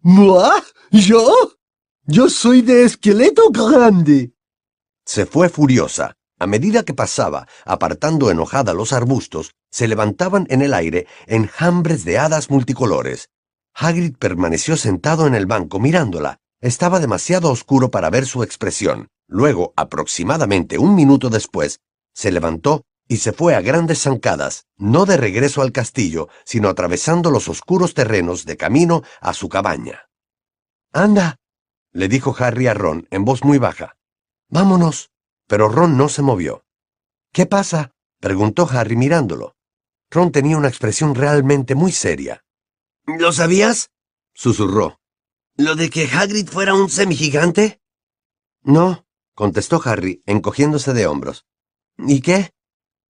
¿Moi? ¿Yo? Yo soy de esqueleto grande. Se fue furiosa. A medida que pasaba, apartando enojada los arbustos, se levantaban en el aire enjambres de hadas multicolores. Hagrid permaneció sentado en el banco mirándola. Estaba demasiado oscuro para ver su expresión. Luego, aproximadamente un minuto después, se levantó y se fue a grandes zancadas, no de regreso al castillo, sino atravesando los oscuros terrenos de camino a su cabaña. Anda, le dijo Harry a Ron en voz muy baja. Vámonos. Pero Ron no se movió. ¿Qué pasa? preguntó Harry mirándolo. Ron tenía una expresión realmente muy seria. ¿Lo sabías? susurró. ¿Lo de que Hagrid fuera un semigigante? No, contestó Harry, encogiéndose de hombros. ¿Y qué?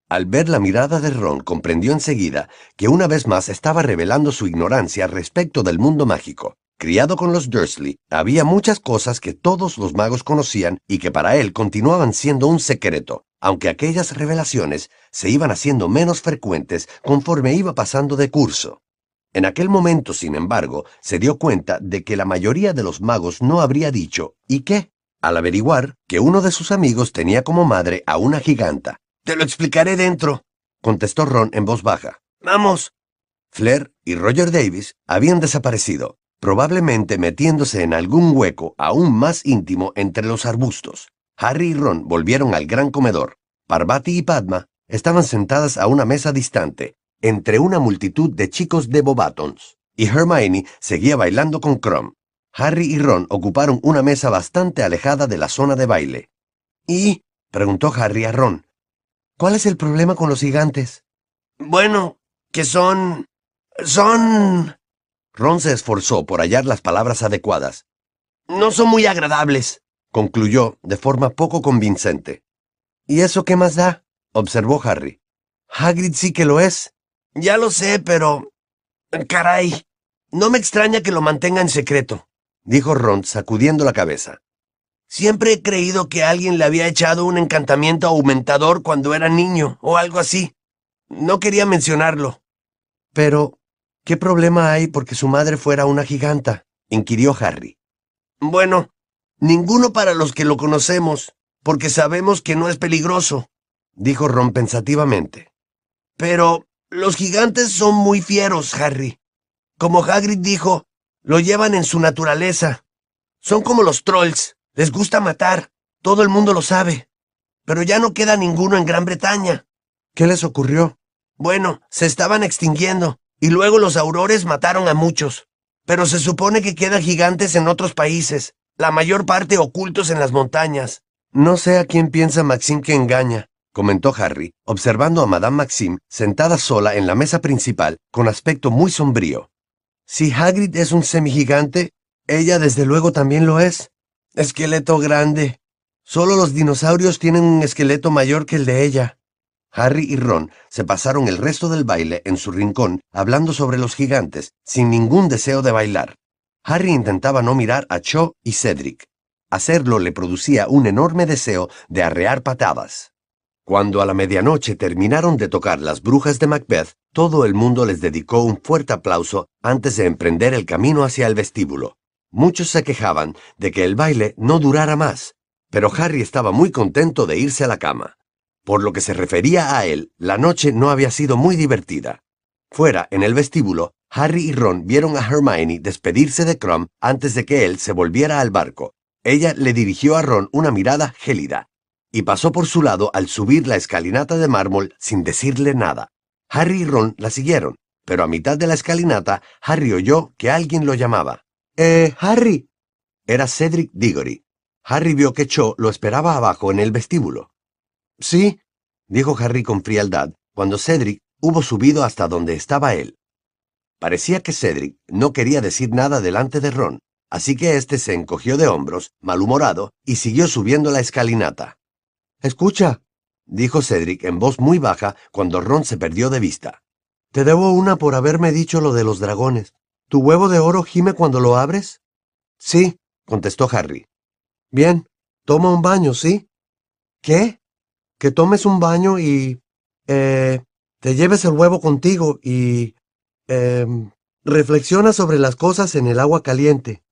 Al ver la mirada de Ron comprendió enseguida que una vez más estaba revelando su ignorancia respecto del mundo mágico. Criado con los Dursley, había muchas cosas que todos los magos conocían y que para él continuaban siendo un secreto, aunque aquellas revelaciones se iban haciendo menos frecuentes conforme iba pasando de curso. En aquel momento, sin embargo, se dio cuenta de que la mayoría de los magos no habría dicho ¿y qué? al averiguar que uno de sus amigos tenía como madre a una giganta. Te lo explicaré dentro, contestó Ron en voz baja. Vamos. Flair y Roger Davis habían desaparecido. probablemente metiéndose en algún hueco aún más íntimo entre los arbustos. Harry y Ron volvieron al gran comedor. Parvati y Padma estaban sentadas a una mesa distante, entre una multitud de chicos de Bobatons, y Hermione seguía bailando con Crumb. Harry y Ron ocuparon una mesa bastante alejada de la zona de baile. ¿Y? preguntó Harry a Ron. ¿Cuál es el problema con los gigantes? Bueno, que son... son... Ron se esforzó por hallar las palabras adecuadas. No son muy agradables, concluyó de forma poco convincente. ¿Y eso qué más da? observó Harry. Hagrid sí que lo es. Ya lo sé, pero... Caray. No me extraña que lo mantenga en secreto, dijo Ron sacudiendo la cabeza. Siempre he creído que alguien le había echado un encantamiento aumentador cuando era niño, o algo así. No quería mencionarlo. Pero, ¿qué problema hay porque su madre fuera una giganta? inquirió Harry. Bueno, ninguno para los que lo conocemos, porque sabemos que no es peligroso, dijo Ron pensativamente. Pero los gigantes son muy fieros, Harry. Como Hagrid dijo, lo llevan en su naturaleza. Son como los trolls. Les gusta matar. Todo el mundo lo sabe. Pero ya no queda ninguno en Gran Bretaña. ¿Qué les ocurrió? Bueno, se estaban extinguiendo, y luego los aurores mataron a muchos. Pero se supone que quedan gigantes en otros países, la mayor parte ocultos en las montañas. No sé a quién piensa Maxim que engaña, comentó Harry, observando a Madame Maxim sentada sola en la mesa principal, con aspecto muy sombrío. Si Hagrid es un semigigante, ella desde luego también lo es. Esqueleto grande. Solo los dinosaurios tienen un esqueleto mayor que el de ella. Harry y Ron se pasaron el resto del baile en su rincón hablando sobre los gigantes, sin ningún deseo de bailar. Harry intentaba no mirar a Cho y Cedric. Hacerlo le producía un enorme deseo de arrear patadas. Cuando a la medianoche terminaron de tocar las brujas de Macbeth, todo el mundo les dedicó un fuerte aplauso antes de emprender el camino hacia el vestíbulo. Muchos se quejaban de que el baile no durara más, pero Harry estaba muy contento de irse a la cama. Por lo que se refería a él, la noche no había sido muy divertida. Fuera, en el vestíbulo, Harry y Ron vieron a Hermione despedirse de Crumb antes de que él se volviera al barco. Ella le dirigió a Ron una mirada gélida, y pasó por su lado al subir la escalinata de mármol sin decirle nada. Harry y Ron la siguieron, pero a mitad de la escalinata, Harry oyó que alguien lo llamaba. Eh, Harry. Era Cedric Diggory. Harry vio que Cho lo esperaba abajo en el vestíbulo. Sí, dijo Harry con frialdad, cuando Cedric hubo subido hasta donde estaba él. Parecía que Cedric no quería decir nada delante de Ron, así que éste se encogió de hombros, malhumorado, y siguió subiendo la escalinata. Escucha, dijo Cedric en voz muy baja cuando Ron se perdió de vista. Te debo una por haberme dicho lo de los dragones. ¿Tu huevo de oro gime cuando lo abres? Sí, contestó Harry. Bien, toma un baño, ¿sí? ¿Qué? Que tomes un baño y... eh... te lleves el huevo contigo y... eh... reflexiona sobre las cosas en el agua caliente.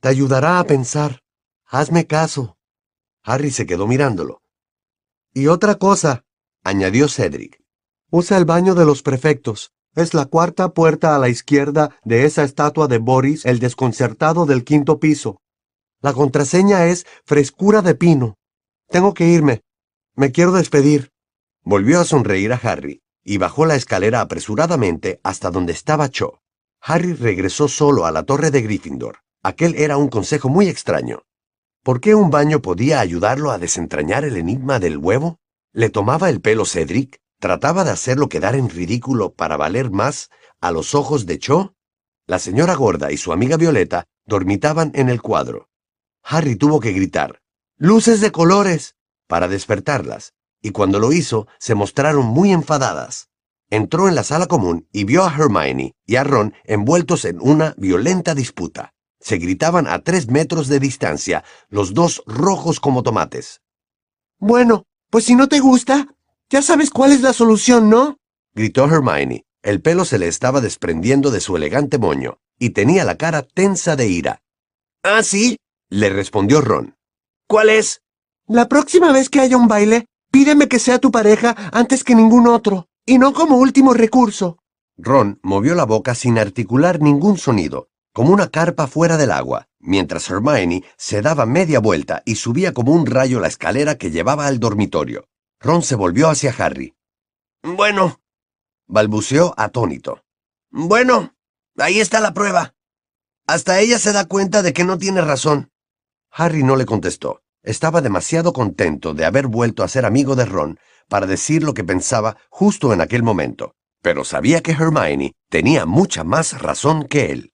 Te ayudará a pensar. Hazme caso. Harry se quedó mirándolo. Y otra cosa, añadió Cedric. Usa el baño de los prefectos. Es la cuarta puerta a la izquierda de esa estatua de Boris el desconcertado del quinto piso. La contraseña es frescura de pino. Tengo que irme. Me quiero despedir. Volvió a sonreír a Harry y bajó la escalera apresuradamente hasta donde estaba Cho. Harry regresó solo a la torre de Gryffindor. Aquel era un consejo muy extraño. ¿Por qué un baño podía ayudarlo a desentrañar el enigma del huevo? ¿Le tomaba el pelo Cedric? ¿Trataba de hacerlo quedar en ridículo para valer más a los ojos de Cho? La señora gorda y su amiga Violeta dormitaban en el cuadro. Harry tuvo que gritar, ¡Luces de colores! para despertarlas, y cuando lo hizo se mostraron muy enfadadas. Entró en la sala común y vio a Hermione y a Ron envueltos en una violenta disputa. Se gritaban a tres metros de distancia, los dos rojos como tomates. Bueno, pues si no te gusta, ya sabes cuál es la solución, ¿no? gritó Hermione. El pelo se le estaba desprendiendo de su elegante moño, y tenía la cara tensa de ira. ¿Ah, sí? le respondió Ron. ¿Cuál es? La próxima vez que haya un baile, pídeme que sea tu pareja antes que ningún otro, y no como último recurso. Ron movió la boca sin articular ningún sonido, como una carpa fuera del agua, mientras Hermione se daba media vuelta y subía como un rayo la escalera que llevaba al dormitorio. Ron se volvió hacia Harry. Bueno, balbuceó atónito. Bueno, ahí está la prueba. Hasta ella se da cuenta de que no tiene razón. Harry no le contestó. Estaba demasiado contento de haber vuelto a ser amigo de Ron para decir lo que pensaba justo en aquel momento, pero sabía que Hermione tenía mucha más razón que él.